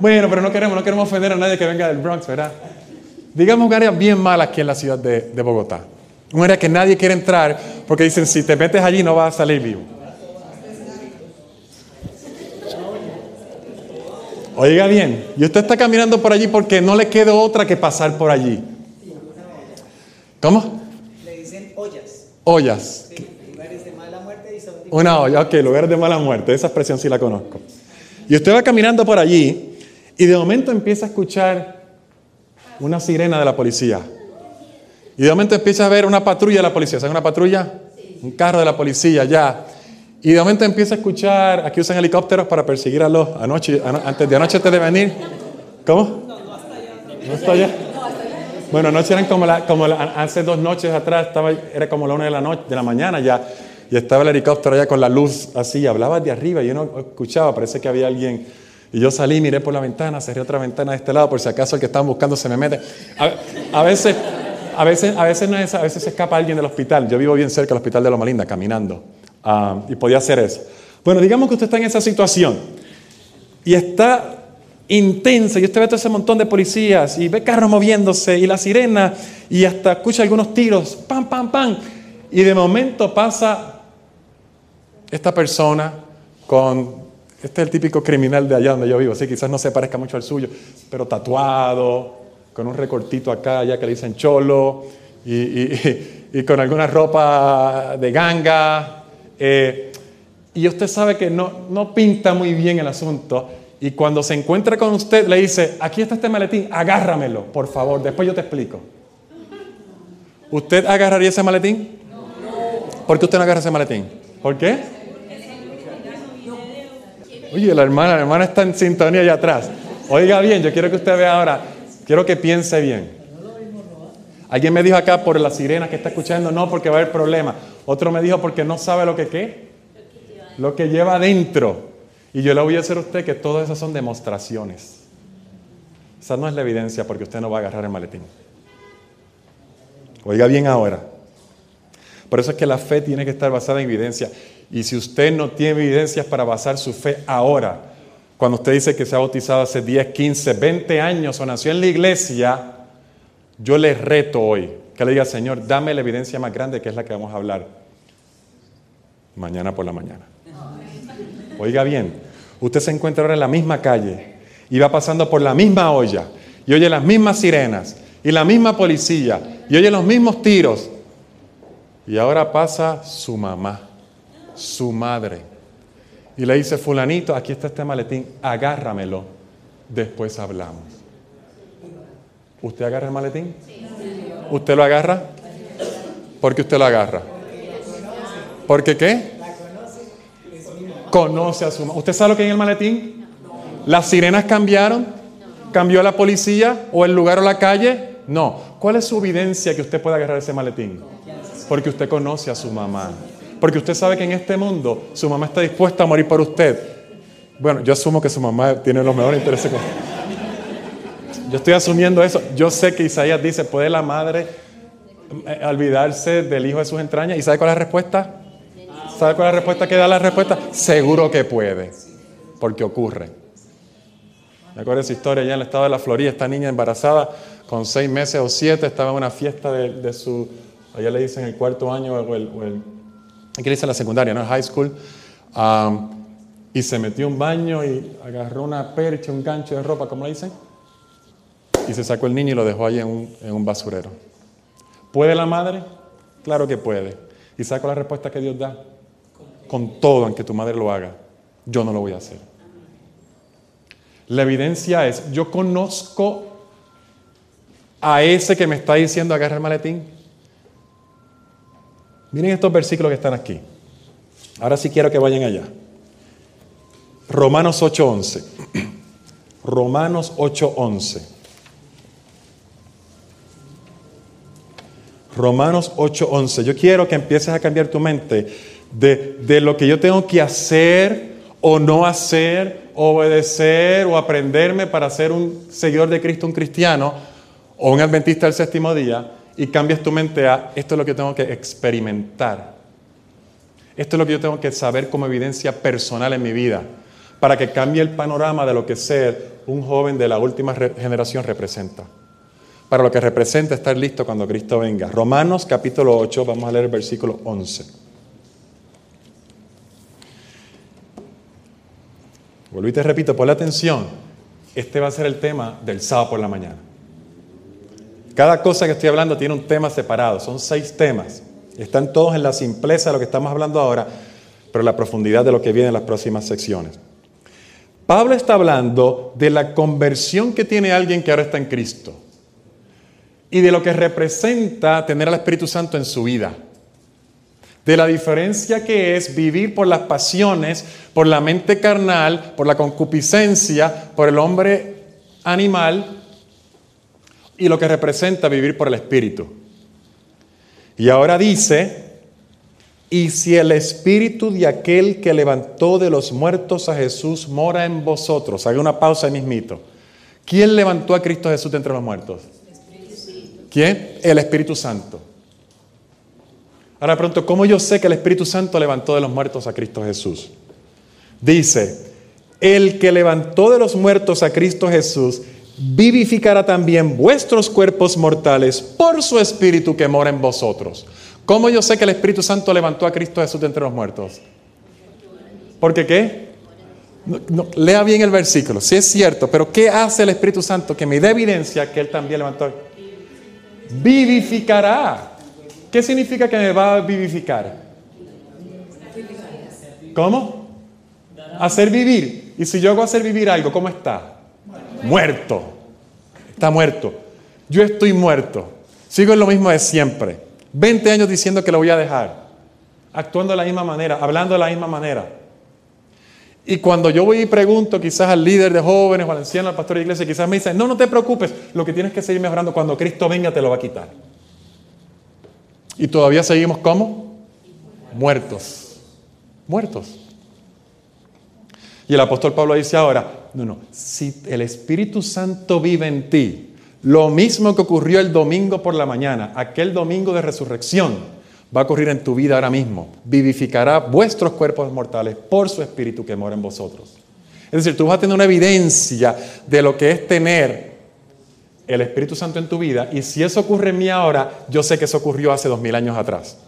Bueno, pero no queremos, no queremos ofender a nadie que venga del Bronx, ¿verdad? Digamos un área bien mala aquí en la ciudad de, de Bogotá. Un área que nadie quiere entrar porque dicen, si te metes allí no vas a salir vivo. Oiga bien, y usted está caminando por allí porque no le queda otra que pasar por allí. ¿Cómo? Le dicen ollas, Ollas. sí, lugares de mala muerte y son Una olla, ok, lugar de mala muerte, esa expresión sí la conozco. Y usted va caminando por allí y de momento empieza a escuchar una sirena de la policía. Y de momento empieza a ver una patrulla de la policía. ¿Sabe una patrulla? Un carro de la policía ya. Y de momento empieza a escuchar, aquí usan helicópteros para perseguir a los, anoche, ano- antes de anoche antes de venir. ¿Cómo? No está allá. Bueno, anoche eran como, la, como la- hace dos noches atrás, estaba, era como la una de la, noche, de la mañana ya, y estaba el helicóptero allá con la luz así, y hablaba de arriba, y yo no escuchaba, parece que había alguien, y yo salí, miré por la ventana, cerré otra ventana de este lado, por si acaso el que estaban buscando se me mete. A, a veces, a veces, a veces no es, a veces se escapa alguien del hospital, yo vivo bien cerca del hospital de Loma Linda, caminando, ah, y podía hacer eso. Bueno, digamos que usted está en esa situación, y está intensa y usted ve todo ese montón de policías y ve carros moviéndose y la sirena y hasta escucha algunos tiros, pam, pam, pam. Y de momento pasa esta persona con, este es el típico criminal de allá donde yo vivo, sí, quizás no se parezca mucho al suyo, pero tatuado, con un recortito acá, allá que le dicen cholo, y, y- y con alguna ropa de ganga. eh, y usted sabe que no, no pinta muy bien el asunto. Y cuando se encuentra con usted, le dice, aquí está este maletín, agárramelo, por favor, después yo te explico. ¿Usted agarraría ese maletín? ¿Por qué usted no agarra ese maletín? ¿Por qué? Oye, la hermana, la hermana está en sintonía allá atrás. Oiga bien, yo quiero que usted vea ahora, quiero que piense bien. Alguien me dijo acá por la sirena que está escuchando, no, porque va a haber problema. Otro me dijo porque no sabe lo que qué, lo que lleva adentro. Y yo le voy a decir a usted que todas esas son demostraciones. Esa no es la evidencia porque usted no va a agarrar el maletín. Oiga bien ahora. Por eso es que la fe tiene que estar basada en evidencia. Y si usted no tiene evidencias para basar su fe ahora, cuando usted dice que se ha bautizado hace 10, 15, 20 años o nació en la iglesia, yo le reto hoy que le diga, Señor, dame la evidencia más grande que es la que vamos a hablar mañana por la mañana. Oiga bien, usted se encuentra ahora en la misma calle y va pasando por la misma olla y oye las mismas sirenas y la misma policía y oye los mismos tiros. Y ahora pasa su mamá, su madre, y le dice, fulanito, aquí está este maletín, agárramelo, después hablamos. ¿Usted agarra el maletín? ¿Usted lo agarra? ¿Por qué usted lo agarra? ¿Porque qué? Conoce a su mamá. ¿Usted sabe lo que hay en el maletín? ¿Las sirenas cambiaron? ¿Cambió la policía o el lugar o la calle? No. ¿Cuál es su evidencia que usted puede agarrar ese maletín? Porque usted conoce a su mamá. Porque usted sabe que en este mundo su mamá está dispuesta a morir por usted. Bueno, yo asumo que su mamá tiene los mejores intereses. con- Yo estoy asumiendo eso. Yo sé que Isaías dice, ¿puede la madre eh, olvidarse del hijo de sus entrañas? ¿Y sabe cuál es la respuesta? ¿Sabe cuál es la respuesta que da la respuesta? Seguro que puede, porque ocurre. Me acuerdo de esa historia allá en el estado de la Florida, esta niña embarazada con seis meses o siete estaba en una fiesta de, de su, allá le dicen el cuarto año o el, o el aquí le dicen la secundaria, ¿no? High school. y se metió un baño y agarró una percha, un gancho de ropa, ¿cómo le dicen? Y se sacó el niño y lo dejó ahí en un, en un basurero. ¿Puede la madre? Claro que puede. ¿Y es la respuesta que Dios da? Con todo, aunque tu madre lo haga, yo no lo voy a hacer. La evidencia es, yo conozco a ese que me está diciendo agarra el maletín. Miren estos versículos que están aquí. Ahora sí quiero que vayan allá. Romanos 8:11. *clears throat* Romanos 8:11. Romanos 8:11. Yo quiero que empieces a cambiar tu mente de, de lo que yo tengo que hacer o no hacer, obedecer o aprenderme para ser un seguidor de Cristo, un cristiano o un adventista del séptimo día y cambias tu mente a esto es lo que tengo que experimentar. Esto es lo que yo tengo que saber como evidencia personal en mi vida para que cambie el panorama de lo que ser un joven de la última generación representa. Para lo que representa estar listo cuando Cristo venga. Romanos capítulo 8, vamos a leer el versículo 11. Vuelvo y te repito, la atención. Este va a ser el tema del sábado por la mañana. Cada cosa que estoy hablando tiene un tema separado, son seis temas. Están todos en la simpleza de lo que estamos hablando ahora, pero la profundidad de lo que viene en las próximas secciones. Pablo está hablando de la conversión que tiene alguien que ahora está en Cristo y de lo que representa tener al Espíritu Santo en su vida de la diferencia que es vivir por las pasiones, por la mente carnal, por la concupiscencia, por el hombre animal y lo que representa vivir por el Espíritu. Y ahora dice, y si el Espíritu de aquel que levantó de los muertos a Jesús mora en vosotros, haga una pausa ahí mismito. ¿Quién levantó a Cristo Jesús de entre los muertos? ¿Quién? El Espíritu Santo. Ahora pronto, ¿cómo yo sé que el Espíritu Santo levantó de los muertos a Cristo Jesús? Dice, el que levantó de los muertos a Cristo Jesús, vivificará también vuestros cuerpos mortales por su Espíritu que mora en vosotros. ¿Cómo yo sé que el Espíritu Santo levantó a Cristo Jesús de entre los muertos? ¿Porque qué? lea bien el versículo, si es cierto, pero ¿qué hace el Espíritu Santo que me dé evidencia que Él también levantó? Vivificará. ¿Qué significa que me va a vivificar? ¿Cómo? Hacer vivir. Y si yo hago hacer vivir algo, ¿cómo está? Muerto. Está muerto. Yo estoy muerto. Sigo en lo mismo de siempre. 20 años diciendo que lo voy a dejar. Actuando de la misma manera, hablando de la misma manera. Y cuando yo voy y pregunto quizás al líder de jóvenes o al anciano, al pastor de iglesia, quizás me dicen, no, no te preocupes, lo que tienes que seguir mejorando, cuando Cristo venga te lo va a quitar. Y todavía seguimos como muertos. Muertos. Y el apóstol Pablo dice ahora, no, no, si el Espíritu Santo vive en ti, lo mismo que ocurrió el domingo por la mañana, aquel domingo de resurrección, va a ocurrir en tu vida ahora mismo. Vivificará vuestros cuerpos mortales por su Espíritu que mora en vosotros. Es decir, tú vas a tener una evidencia de lo que es tener el Espíritu Santo en tu vida y si eso ocurre en mí ahora, yo sé que eso ocurrió hace dos mil años atrás.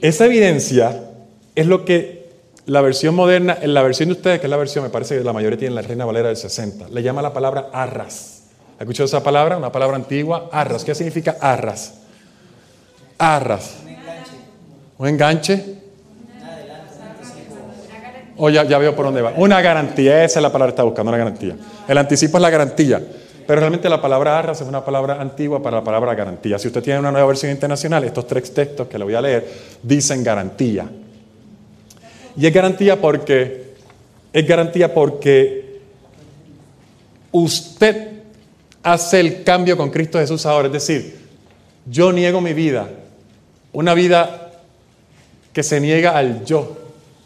Esa evidencia es lo que la versión moderna, en la versión de ustedes, que es la versión, me parece que la mayoría tiene la Reina Valera del 60, le llama la palabra arras. ¿Ha escuchado esa palabra? Una palabra antigua, arras. ¿Qué significa arras? Arras. Un enganche. O ya, ya veo por dónde va. Una garantía, esa es la palabra que está buscando, una garantía. El anticipo es la garantía. Pero realmente la palabra arras es una palabra antigua para la palabra garantía. Si usted tiene una nueva versión internacional, estos tres textos que le voy a leer dicen garantía. Y es garantía porque es garantía porque usted hace el cambio con Cristo Jesús ahora. Es decir, yo niego mi vida, una vida que se niega al yo,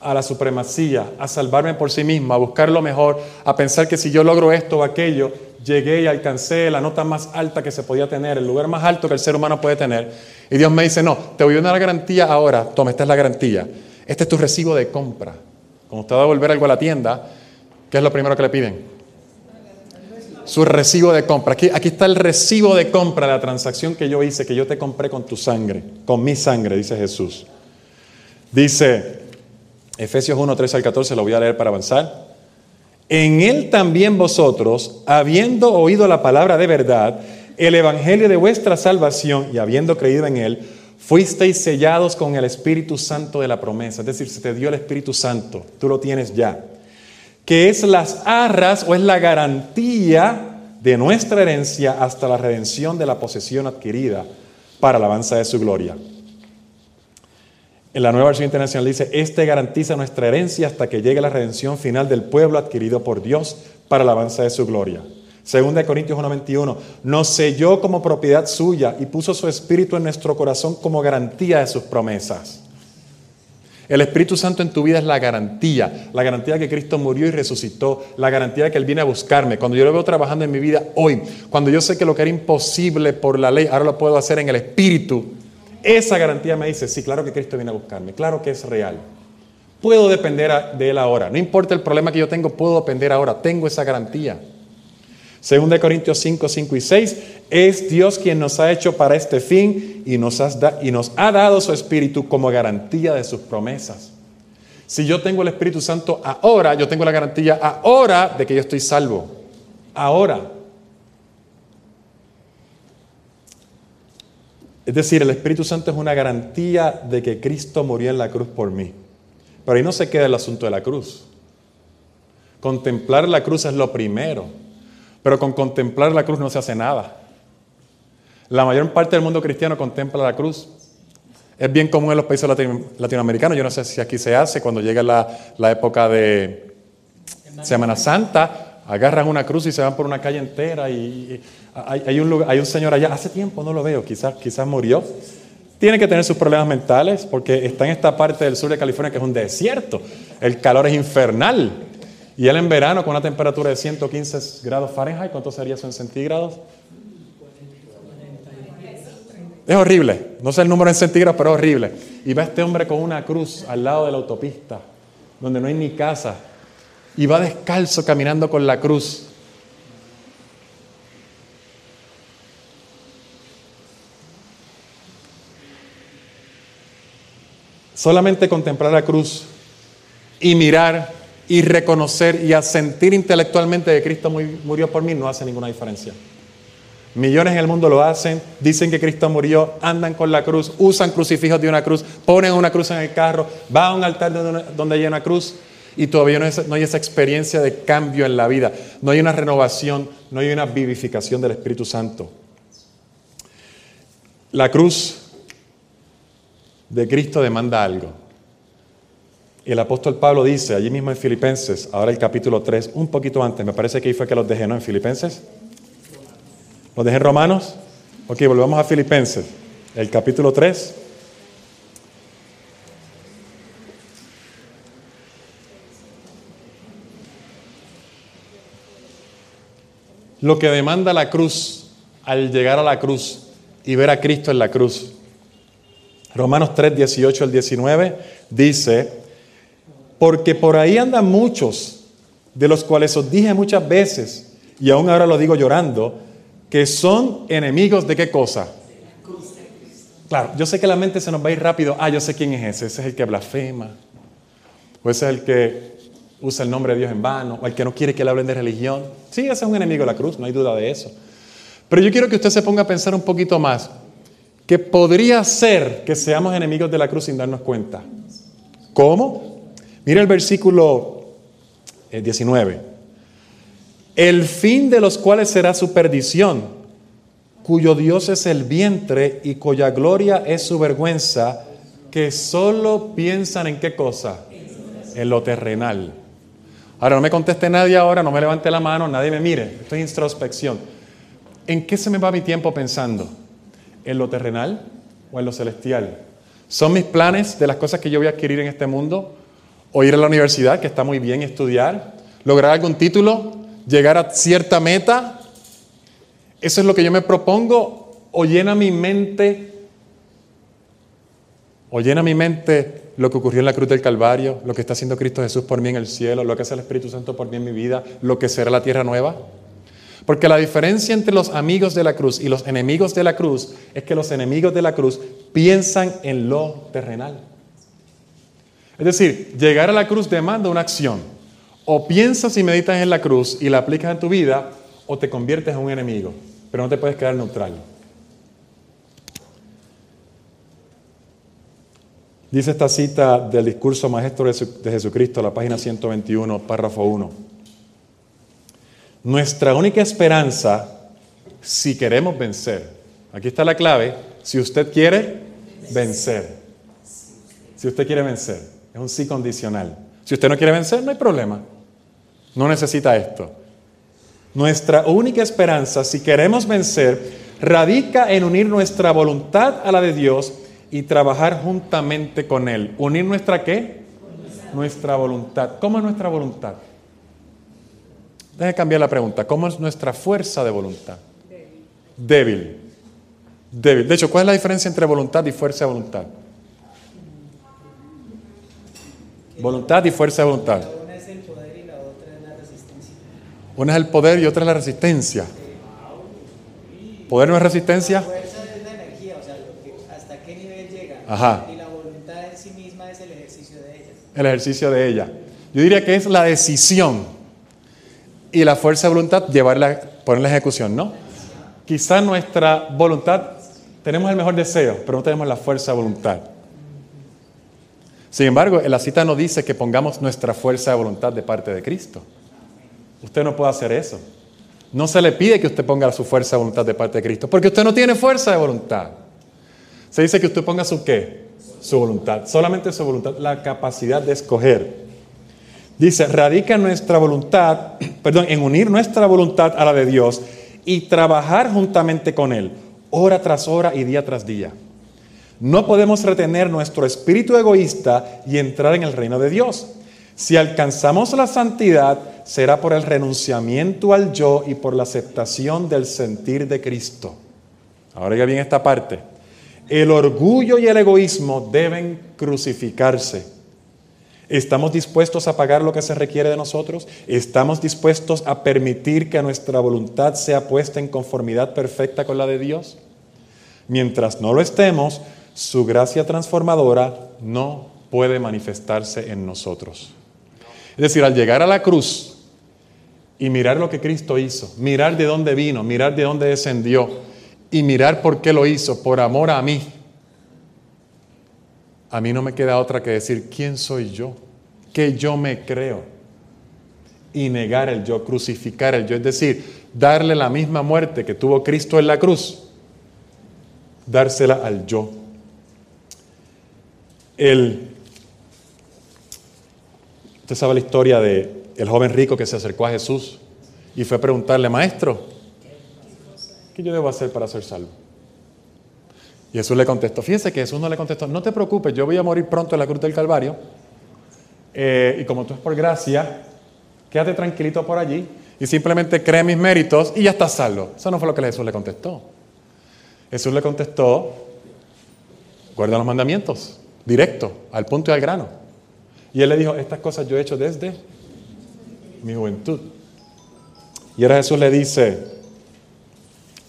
a la supremacía, a salvarme por sí mismo, a buscar lo mejor, a pensar que si yo logro esto o aquello, llegué y alcancé la nota más alta que se podía tener, el lugar más alto que el ser humano puede tener. Y Dios me dice, no, te voy a dar una garantía ahora, toma, esta es la garantía. Este es tu recibo de compra. Cuando usted va a volver algo a la tienda, ¿qué es lo primero que le piden? Su recibo de compra. Aquí, aquí está el recibo de compra la transacción que yo hice, que yo te compré con tu sangre, con mi sangre, dice Jesús. Dice, Efesios 1, 13 al 14, lo voy a leer para avanzar. En él también vosotros, habiendo oído la palabra de verdad, el evangelio de vuestra salvación y habiendo creído en él, fuisteis sellados con el Espíritu Santo de la promesa. Es decir, se te dio el Espíritu Santo, tú lo tienes ya. Que es las arras o es la garantía de nuestra herencia hasta la redención de la posesión adquirida para la alabanza de su gloria. En la nueva versión internacional dice, este garantiza nuestra herencia hasta que llegue la redención final del pueblo adquirido por Dios para la alabanza de su gloria. Segunda de Corintios 1.21, nos selló como propiedad suya y puso su espíritu en nuestro corazón como garantía de sus promesas. El Espíritu Santo en tu vida es la garantía, la garantía de que Cristo murió y resucitó, la garantía de que Él viene a buscarme. Cuando yo lo veo trabajando en mi vida hoy, cuando yo sé que lo que era imposible por la ley, ahora lo puedo hacer en el Espíritu, esa garantía me dice, sí, claro que Cristo viene a buscarme, claro que es real. Puedo depender de Él ahora, no importa el problema que yo tengo, puedo depender ahora, tengo esa garantía. Según de Corintios 5, 5 y 6, es Dios quien nos ha hecho para este fin y nos, y nos ha dado su Espíritu como garantía de sus promesas. Si yo tengo el Espíritu Santo ahora, yo tengo la garantía ahora de que yo estoy salvo. Ahora. Es decir, el Espíritu Santo es una garantía de que Cristo murió en la cruz por mí. Pero ahí no se queda el asunto de la cruz. Contemplar la cruz es lo primero. Pero con contemplar la cruz no se hace nada. La mayor parte del mundo cristiano contempla la cruz. Es bien común en los países latinoamericanos. Yo no sé si aquí se hace cuando llega la, época de Semana Santa. Agarran una cruz y se van por una calle entera. Y, hay, un hay un señor allá, hace tiempo no lo veo, quizás, quizás murió. Tiene que tener sus problemas mentales porque está en esta parte del sur de California que es un desierto. El calor es infernal. Y él en verano con una temperatura de 115 grados Fahrenheit, ¿cuánto sería eso en centígrados? Es horrible, no sé el número en centígrados, pero es horrible. Y va este hombre con una cruz al lado de la autopista, donde no hay ni casa, y va descalzo caminando con la cruz. Solamente contemplar la cruz y mirar y reconocer y asentir intelectualmente que Cristo murió por mí no hace ninguna diferencia. Millones en el mundo lo hacen, dicen que Cristo murió, andan con la cruz, usan crucifijos de una cruz, ponen una cruz en el carro, van a un altar donde hay una cruz y todavía no, no hay esa experiencia de cambio en la vida, no hay una renovación, no hay una vivificación del Espíritu Santo. La cruz de Cristo demanda algo. Y el apóstol Pablo dice, allí mismo en Filipenses, ahora el capítulo 3, un poquito antes, me parece que ahí fue que los dejé, ¿no? En Filipenses. ¿Los dejé en Romanos? Ok, volvamos a Filipenses, el capítulo 3. Lo que demanda la cruz al llegar a la cruz y ver a Cristo en la cruz. Romanos 3, 18 al 19 dice, porque por ahí andan muchos, de los cuales os dije muchas veces, y aún ahora lo digo llorando, que son enemigos de qué cosa. Claro, yo sé que la mente se nos va a ir rápido. Ah, yo sé quién es ese. Ese es el que blasfema. O ese es el que usa el nombre de Dios en vano. O el que no quiere que le hablen de religión. Sí, ese es un enemigo de la cruz, no hay duda de eso. Pero yo quiero que usted se ponga a pensar un poquito más. Que podría ser que seamos enemigos de la cruz sin darnos cuenta. ¿Cómo? Mira el versículo 19. Eh, el fin de los cuales será su perdición, cuyo Dios es el vientre y cuya gloria es su vergüenza, que solo piensan en qué cosa? En lo terrenal. Ahora no me conteste nadie ahora, no me levante la mano, nadie me mire. Esto es introspección. ¿En qué se me va mi tiempo pensando? ¿En lo terrenal o en lo celestial? ¿Son mis planes de las cosas que yo voy a adquirir en este mundo? O ir a la universidad, que está muy bien estudiar, lograr algún título, llegar a cierta meta. Eso es lo que yo me propongo o llena mi mente o llena mi mente lo que ocurrió en la cruz del Calvario, lo que está haciendo Cristo Jesús por mí en el cielo, lo que hace el Espíritu Santo por mí en mi vida, lo que será la tierra nueva. Porque la diferencia entre los amigos de la cruz y los enemigos de la cruz es que los enemigos de la cruz piensan en lo terrenal. Es decir, llegar a la cruz demanda una acción. O piensas y meditas en la cruz y la aplicas en tu vida, o te conviertes en un enemigo. Pero no te puedes quedar neutral. Dice esta cita del discurso maestro de Jesucristo, la página 121, párrafo 1. Nuestra única esperanza, si queremos vencer, aquí está la clave, si usted quiere vencer, si usted quiere vencer, es un sí condicional. Si usted no quiere vencer, no hay problema. No necesita esto. Nuestra única esperanza, si queremos vencer, radica en unir nuestra voluntad a la de Dios y trabajar juntamente con Él. ¿Unir nuestra qué? Nuestra voluntad. ¿Cómo es nuestra voluntad? Deje cambiar la pregunta. ¿Cómo es nuestra fuerza de voluntad? Débil. Débil. De hecho, ¿cuál es la diferencia entre voluntad y fuerza de voluntad? Voluntad y fuerza de voluntad. Una es el poder y la otra es la resistencia. Una es el poder y otra es la resistencia. ¿Poder no es resistencia? Fuerza es la energía, o sea, hasta qué nivel llega. Ajá. Y la voluntad en sí misma es el ejercicio de ella. El ejercicio de ella. Yo diría que es la decisión y la fuerza de voluntad llevarla, ponerla en ejecución, ¿no? Quizá nuestra voluntad, tenemos el mejor deseo, pero no tenemos la fuerza de voluntad. Sin embargo, la cita no dice que pongamos nuestra fuerza de voluntad de parte de Cristo. Usted no puede hacer eso. No se le pide que usted ponga su fuerza de voluntad de parte de Cristo, porque usted no tiene fuerza de voluntad. Se dice que usted ponga su qué? Su voluntad. Solamente su voluntad, la capacidad de escoger. Dice, radica nuestra voluntad, *clears throat* perdón, en unir nuestra voluntad a la de Dios y trabajar juntamente con Él, hora tras hora y día tras día. No podemos retener nuestro espíritu egoísta y entrar en el reino de Dios. Si alcanzamos la santidad, será por el renunciamiento al yo y por la aceptación del sentir de Cristo. Ahora ya bien esta parte. El orgullo y el egoísmo deben crucificarse. ¿Estamos dispuestos a pagar lo que se requiere de nosotros? ¿Estamos dispuestos a permitir que nuestra voluntad sea puesta en conformidad perfecta con la de Dios? Mientras no lo estemos, su gracia transformadora no puede manifestarse en nosotros. Es decir, al llegar a la cruz y mirar lo que Cristo hizo, mirar de dónde vino, mirar de dónde descendió y mirar por qué lo hizo, por amor a mí, a mí no me queda otra que decir, ¿quién soy yo? ¿Qué yo me creo? Y negar el yo, crucificar el yo, es decir, darle la misma muerte que tuvo Cristo en la cruz, dársela al yo. El, usted sabe la historia de el joven rico que se acercó a Jesús y fue a preguntarle, maestro, ¿qué yo debo hacer para ser salvo? Y Jesús le contestó, fíjese que Jesús no le contestó, no te preocupes, yo voy a morir pronto en la cruz del Calvario, eh, y como tú es por gracia, quédate tranquilito por allí y simplemente cree mis méritos y ya estás salvo. Eso no fue lo que Jesús le contestó. Jesús le contestó, guarda los mandamientos, directo, al punto y al grano. Y él le dijo, estas cosas yo he hecho desde mi juventud. Y ahora Jesús le dice,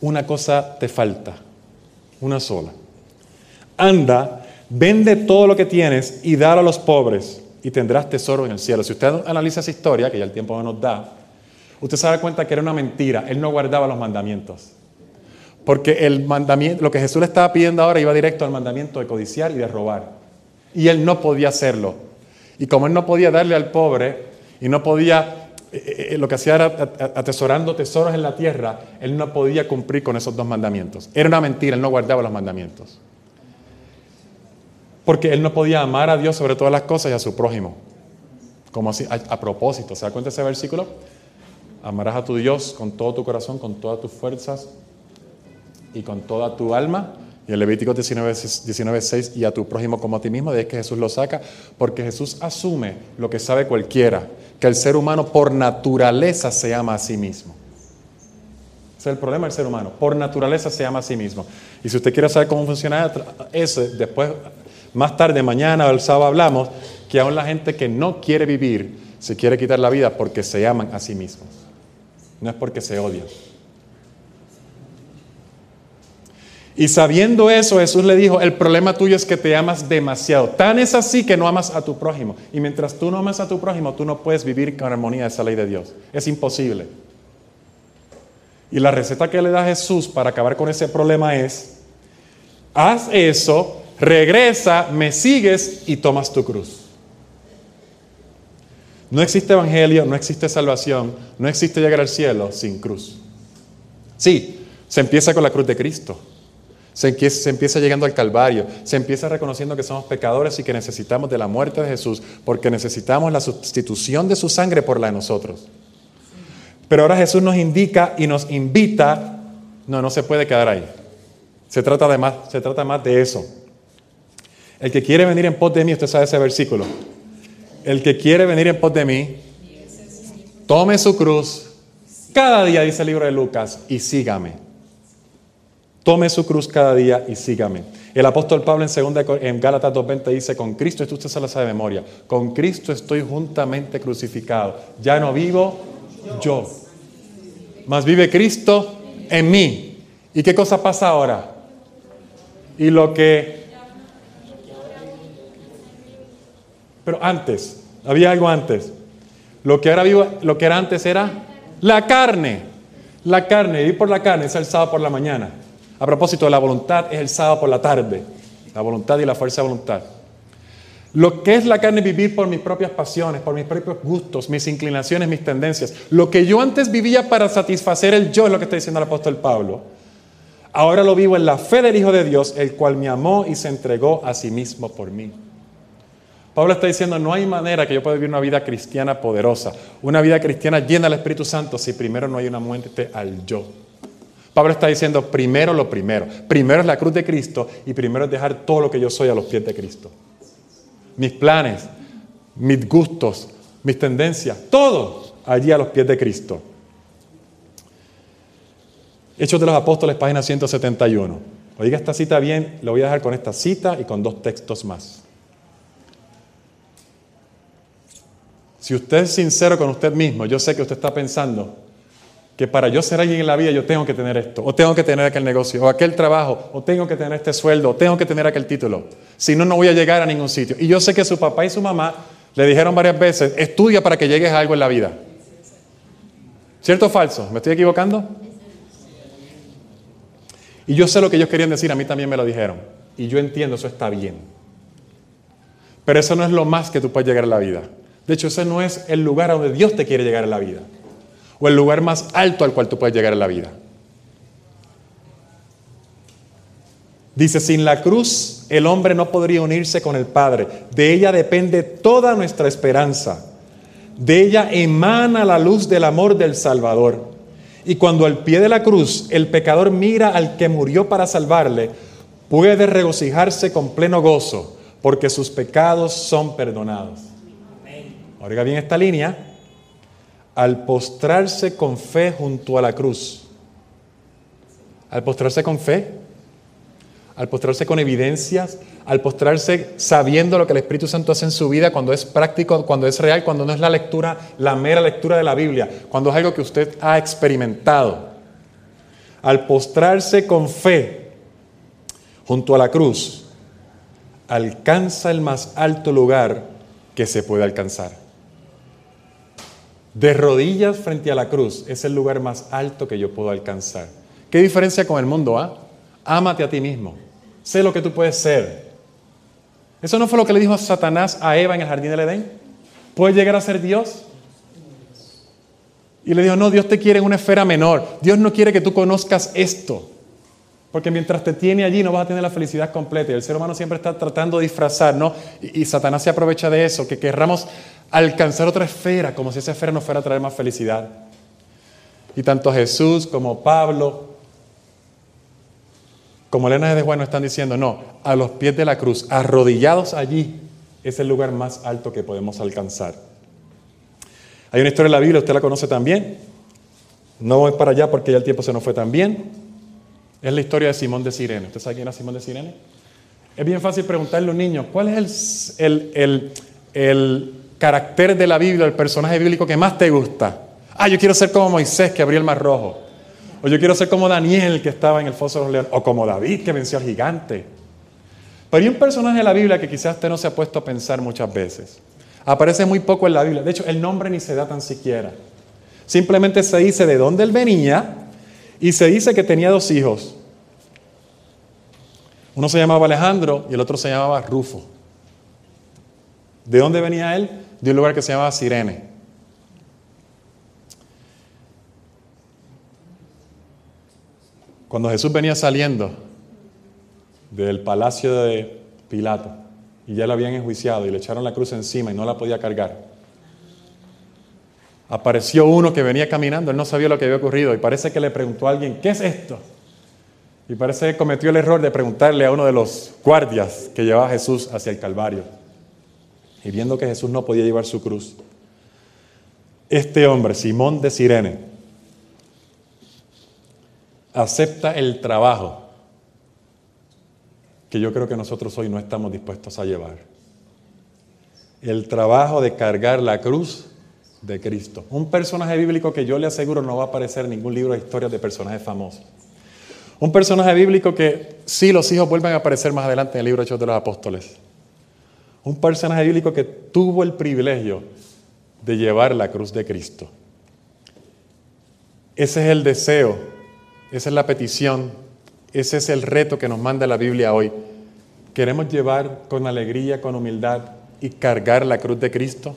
una cosa te falta, una sola. Anda, vende todo lo que tienes y dalo a los pobres y tendrás tesoro en el cielo. Si usted analiza esa historia, que ya el tiempo no nos da, usted se da cuenta que era una mentira. Él no guardaba los mandamientos. Porque el mandamiento, lo que Jesús le estaba pidiendo ahora iba directo al mandamiento de codiciar y de robar. Y él no podía hacerlo. Y como él no podía darle al pobre y no podía, eh, eh, lo que hacía era atesorando tesoros en la tierra, él no podía cumplir con esos dos mandamientos. Era una mentira, él no guardaba los mandamientos. Porque él no podía amar a Dios sobre todas las cosas y a su prójimo. Como así, a, a propósito, ¿se da cuenta ese versículo? Amarás a tu Dios con todo tu corazón, con todas tus fuerzas y con toda tu alma. Y en Levítico 19, 19, 6, y a tu prójimo como a ti mismo, de ahí que Jesús lo saca, porque Jesús asume lo que sabe cualquiera, que el ser humano por naturaleza se ama a sí mismo. Ese es el problema del ser humano, por naturaleza se ama a sí mismo. Y si usted quiere saber cómo funciona eso, después, más tarde, mañana o el sábado hablamos, que aún la gente que no quiere vivir, se quiere quitar la vida porque se aman a sí mismos. No es porque se odian. Y sabiendo eso, Jesús le dijo, el problema tuyo es que te amas demasiado. Tan es así que no amas a tu prójimo. Y mientras tú no amas a tu prójimo, tú no puedes vivir con armonía esa ley de Dios. Es imposible. Y la receta que le da Jesús para acabar con ese problema es, haz eso, regresa, me sigues y tomas tu cruz. No existe evangelio, no existe salvación, no existe llegar al cielo sin cruz. Sí, se empieza con la cruz de Cristo. Se empieza, llegando al Calvario, se empieza reconociendo que somos pecadores y que necesitamos de la muerte de Jesús, porque necesitamos la sustitución de su sangre por la de nosotros. Pero ahora Jesús nos indica y nos invita, no, no se puede quedar ahí. Se trata de más, se trata más de eso. El que quiere venir en pos de mí, usted sabe ese versículo. El que quiere venir en pos de mí, tome su cruz cada día, dice el libro de Lucas, y sígame. Tome su cruz cada día y sígame. El apóstol Pablo en, segunda, en Gálatas 2.20 dice, con Cristo, esto usted se sabe de memoria, con Cristo estoy juntamente crucificado. Ya no vivo yo, mas vive Cristo en mí. ¿Y qué cosa pasa ahora? Y lo que... Pero antes, había algo antes. Lo que, ahora vivo, lo que era antes era la carne. La carne, vivir por la carne es el sábado por la mañana. A propósito, la voluntad es el sábado por la tarde. La voluntad y la fuerza de voluntad. Lo que es la carne vivir por mis propias pasiones, por mis propios gustos, mis inclinaciones, mis tendencias. Lo que yo antes vivía para satisfacer el yo es lo que está diciendo el apóstol Pablo. Ahora lo vivo en la fe del Hijo de Dios, el cual me amó y se entregó a sí mismo por mí. Pablo está diciendo, no hay manera que yo pueda vivir una vida cristiana poderosa, una vida cristiana llena del Espíritu Santo si primero no hay una muerte al yo. Pablo está diciendo, primero lo primero. Primero es la cruz de Cristo y primero es dejar todo lo que yo soy a los pies de Cristo. Mis planes, mis gustos, mis tendencias, todo allí a los pies de Cristo. Hechos de los Apóstoles, página 171. Oiga esta cita bien, lo voy a dejar con esta cita y con dos textos más. Si usted es sincero con usted mismo, yo sé que usted está pensando que para yo ser alguien en la vida yo tengo que tener esto, o tengo que tener aquel negocio, o aquel trabajo, o tengo que tener este sueldo, o tengo que tener aquel título. Si no, no voy a llegar a ningún sitio. Y yo sé que su papá y su mamá le dijeron varias veces, estudia para que llegues a algo en la vida. ¿Cierto o falso? ¿Me estoy equivocando? Y yo sé lo que ellos querían decir, a mí también me lo dijeron. Y yo entiendo, eso está bien. Pero eso no es lo más que tú puedes llegar a la vida. De hecho, ese no es el lugar a donde Dios te quiere llegar en la vida. O el lugar más alto al cual tú puedes llegar en la vida. Dice, sin la cruz el hombre no podría unirse con el Padre. De ella depende toda nuestra esperanza. De ella emana la luz del amor del Salvador. Y cuando al pie de la cruz el pecador mira al que murió para salvarle, puede regocijarse con pleno gozo, porque sus pecados son perdonados. Oiga bien esta línea. Al postrarse con fe junto a la cruz. Al postrarse con fe. Al postrarse con evidencias. Al postrarse sabiendo lo que el Espíritu Santo hace en su vida cuando es práctico, cuando es real, cuando no es la lectura, la mera lectura de la Biblia, cuando es algo que usted ha experimentado. Al postrarse con fe junto a la cruz, alcanza el más alto lugar que se puede alcanzar. De rodillas frente a la cruz es el lugar más alto que yo puedo alcanzar. ¿Qué diferencia con el mundo? Ah? Ámate a ti mismo. Sé lo que tú puedes ser. ¿Eso no fue lo que le dijo Satanás a Eva en el jardín del Edén? ¿Puedes llegar a ser Dios? Y le dijo, no, Dios te quiere en una esfera menor. Dios no quiere que tú conozcas esto. Porque mientras te tiene allí no vas a tener la felicidad completa. Y el ser humano siempre está tratando de disfrazar, ¿no? Y, y Satanás se aprovecha de eso, que querramos alcanzar otra esfera, como si esa esfera nos fuera a traer más felicidad. Y tanto Jesús como Pablo, como Elena de Juan nos están diciendo, no, a los pies de la cruz, arrodillados allí, es el lugar más alto que podemos alcanzar. Hay una historia en la Biblia, usted la conoce también. No voy para allá porque ya el tiempo se nos fue tan bien. Es la historia de Simón de Sirene. ¿Usted sabe quién era Simón de Sirene? Es bien fácil preguntarle a un niño, ¿cuál es el, el, el carácter de la Biblia, el personaje bíblico que más te gusta. Ah, yo quiero ser como Moisés que abrió el mar rojo. O yo quiero ser como Daniel que estaba en el foso de los leones. O como David que venció al gigante. Pero hay un personaje de la Biblia que quizás usted no se ha puesto a pensar muchas veces. Aparece muy poco en la Biblia. De hecho, el nombre ni se da tan siquiera. Simplemente se dice de dónde él venía y se dice que tenía dos hijos. Uno se llamaba Alejandro y el otro se llamaba Rufo. ¿De dónde venía él? De un lugar que se llamaba Sirene. Cuando Jesús venía saliendo del palacio de Pilato y ya lo habían enjuiciado y le echaron la cruz encima y no la podía cargar, apareció uno que venía caminando, él no sabía lo que había ocurrido y parece que le preguntó a alguien, ¿qué es esto? Y parece que cometió el error de preguntarle a uno de los guardias que llevaba a Jesús hacia el Calvario. Y viendo que Jesús no podía llevar su cruz, este hombre, Simón de Sirene, acepta el trabajo que yo creo que nosotros hoy no estamos dispuestos a llevar. El trabajo de cargar la cruz de Cristo. Un personaje bíblico que yo le aseguro no va a aparecer en ningún libro de historias de personajes famosos. Un personaje bíblico que sí los hijos vuelven a aparecer más adelante en el libro Hechos de los Apóstoles. Un personaje bíblico que tuvo el privilegio de llevar la cruz de Cristo. Ese es el deseo, esa es la petición, ese es el reto que nos manda la Biblia hoy. Queremos llevar con alegría, con humildad y cargar la cruz de Cristo.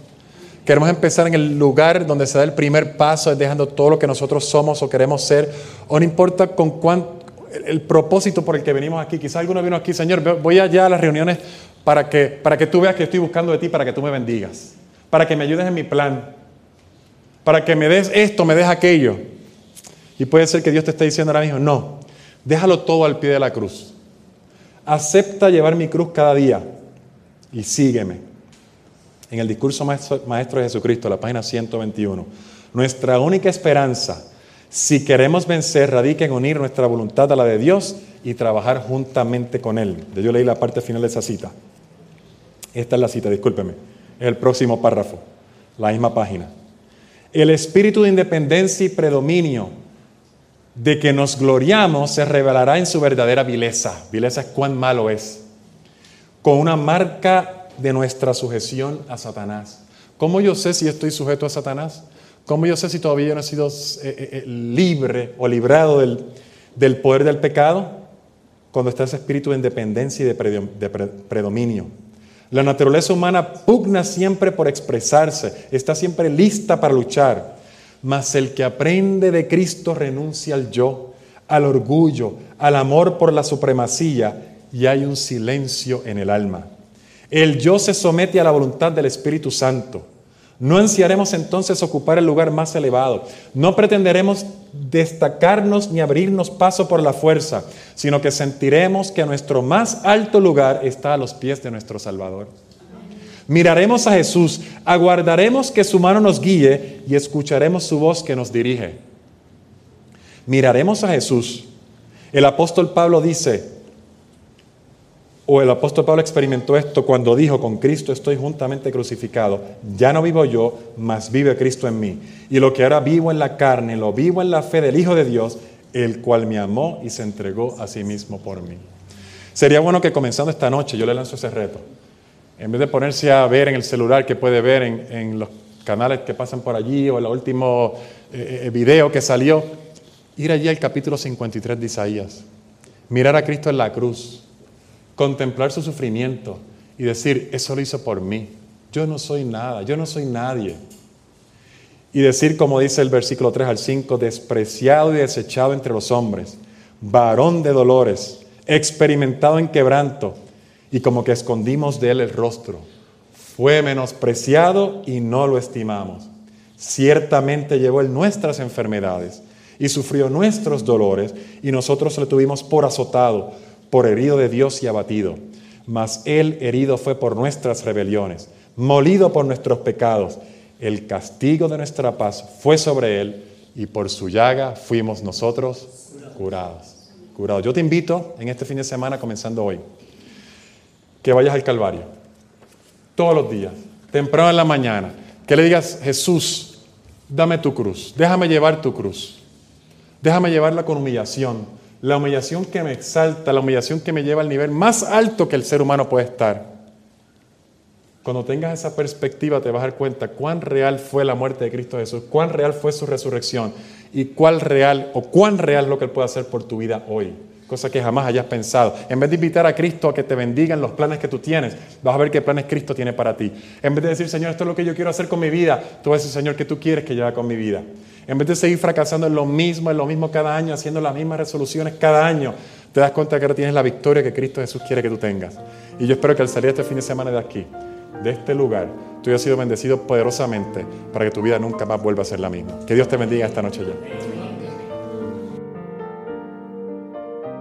Queremos empezar en el lugar donde se da el primer paso, dejando todo lo que nosotros somos o queremos ser, o no importa con cuánto el propósito por el que venimos aquí. Quizás alguno vino aquí, Señor, voy allá a las reuniones para que, para que tú veas que estoy buscando de ti, para que tú me bendigas, para que me ayudes en mi plan, para que me des esto, me des aquello. Y puede ser que Dios te esté diciendo ahora mismo, no, déjalo todo al pie de la cruz. Acepta llevar mi cruz cada día y sígueme. En el discurso maestro, maestro de Jesucristo, la página 121, nuestra única esperanza si queremos vencer, radica en unir nuestra voluntad a la de Dios y trabajar juntamente con Él. Yo leí la parte final de esa cita. Esta es la cita, discúlpeme. El próximo párrafo, la misma página. El espíritu de independencia y predominio de que nos gloriamos se revelará en su verdadera vileza. Vileza es cuán malo es. Con una marca de nuestra sujeción a Satanás. ¿Cómo yo sé si estoy sujeto a Satanás? ¿Cómo yo sé si todavía no he sido eh, eh, eh, libre o librado del, poder del pecado? Cuando está ese espíritu de independencia y de, predominio. La naturaleza humana pugna siempre por expresarse, está siempre lista para luchar, mas el que aprende de Cristo renuncia al yo, al orgullo, al amor por la supremacía y hay un silencio en el alma. El yo se somete a la voluntad del Espíritu Santo. No ansiaremos entonces ocupar el lugar más elevado. No pretenderemos destacarnos ni abrirnos paso por la fuerza, sino que sentiremos que nuestro más alto lugar está a los pies de nuestro Salvador. Miraremos a Jesús, aguardaremos que su mano nos guíe y escucharemos su voz que nos dirige. Miraremos a Jesús. El apóstol Pablo dice, o el apóstol Pablo experimentó esto cuando dijo, con Cristo estoy juntamente crucificado. Ya no vivo yo, mas vive Cristo en mí. Y lo que ahora vivo en la carne, lo vivo en la fe del Hijo de Dios, el cual me amó y se entregó a sí mismo por mí. Sería bueno que comenzando esta noche yo le lanzo ese reto. En vez de ponerse a ver en el celular que puede ver en, los canales que pasan por allí o el último eh, eh, video que salió, ir allí al capítulo 53 de Isaías. Mirar a Cristo en la cruz contemplar su sufrimiento y decir, eso lo hizo por mí. Yo no soy nada, yo no soy nadie. Y decir, como dice el versículo 3 al 5, despreciado y desechado entre los hombres, varón de dolores, experimentado en quebranto, y como que escondimos de él el rostro. Fue menospreciado y no lo estimamos. Ciertamente llevó él nuestras enfermedades y sufrió nuestros dolores, y nosotros le tuvimos por azotado por herido de Dios y abatido. Mas Él herido fue por nuestras rebeliones, molido por nuestros pecados. El castigo de nuestra paz fue sobre Él y por su llaga fuimos nosotros curados. Curados. Yo te invito en este fin de semana, comenzando hoy, que vayas al Calvario. Todos los días, temprano en la mañana, que le digas, Jesús, dame tu cruz, déjame llevar tu cruz, déjame llevarla con humillación, la humillación que me exalta, la humillación que me lleva al nivel más alto que el ser humano puede estar. Cuando tengas esa perspectiva te vas a dar cuenta cuán real fue la muerte de Cristo Jesús, cuán real fue su resurrección y cuán real o cuán real es lo que Él puede hacer por tu vida hoy. Cosa que jamás hayas pensado. En vez de invitar a Cristo a que te bendiga en los planes que tú tienes, vas a ver qué planes Cristo tiene para ti. En vez de decir, Señor, esto es lo que yo quiero hacer con mi vida, tú vas a decir, Señor, ¿qué tú quieres que yo haga con mi vida? En vez de seguir fracasando en lo mismo, en lo mismo cada año, haciendo las mismas resoluciones cada año, te das cuenta que ahora tienes la victoria que Cristo Jesús quiere que tú tengas. Y yo espero que al salir este fin de semana de aquí, de este lugar, tú hayas sido bendecido poderosamente para que tu vida nunca más vuelva a ser la misma. Que Dios te bendiga esta noche ya.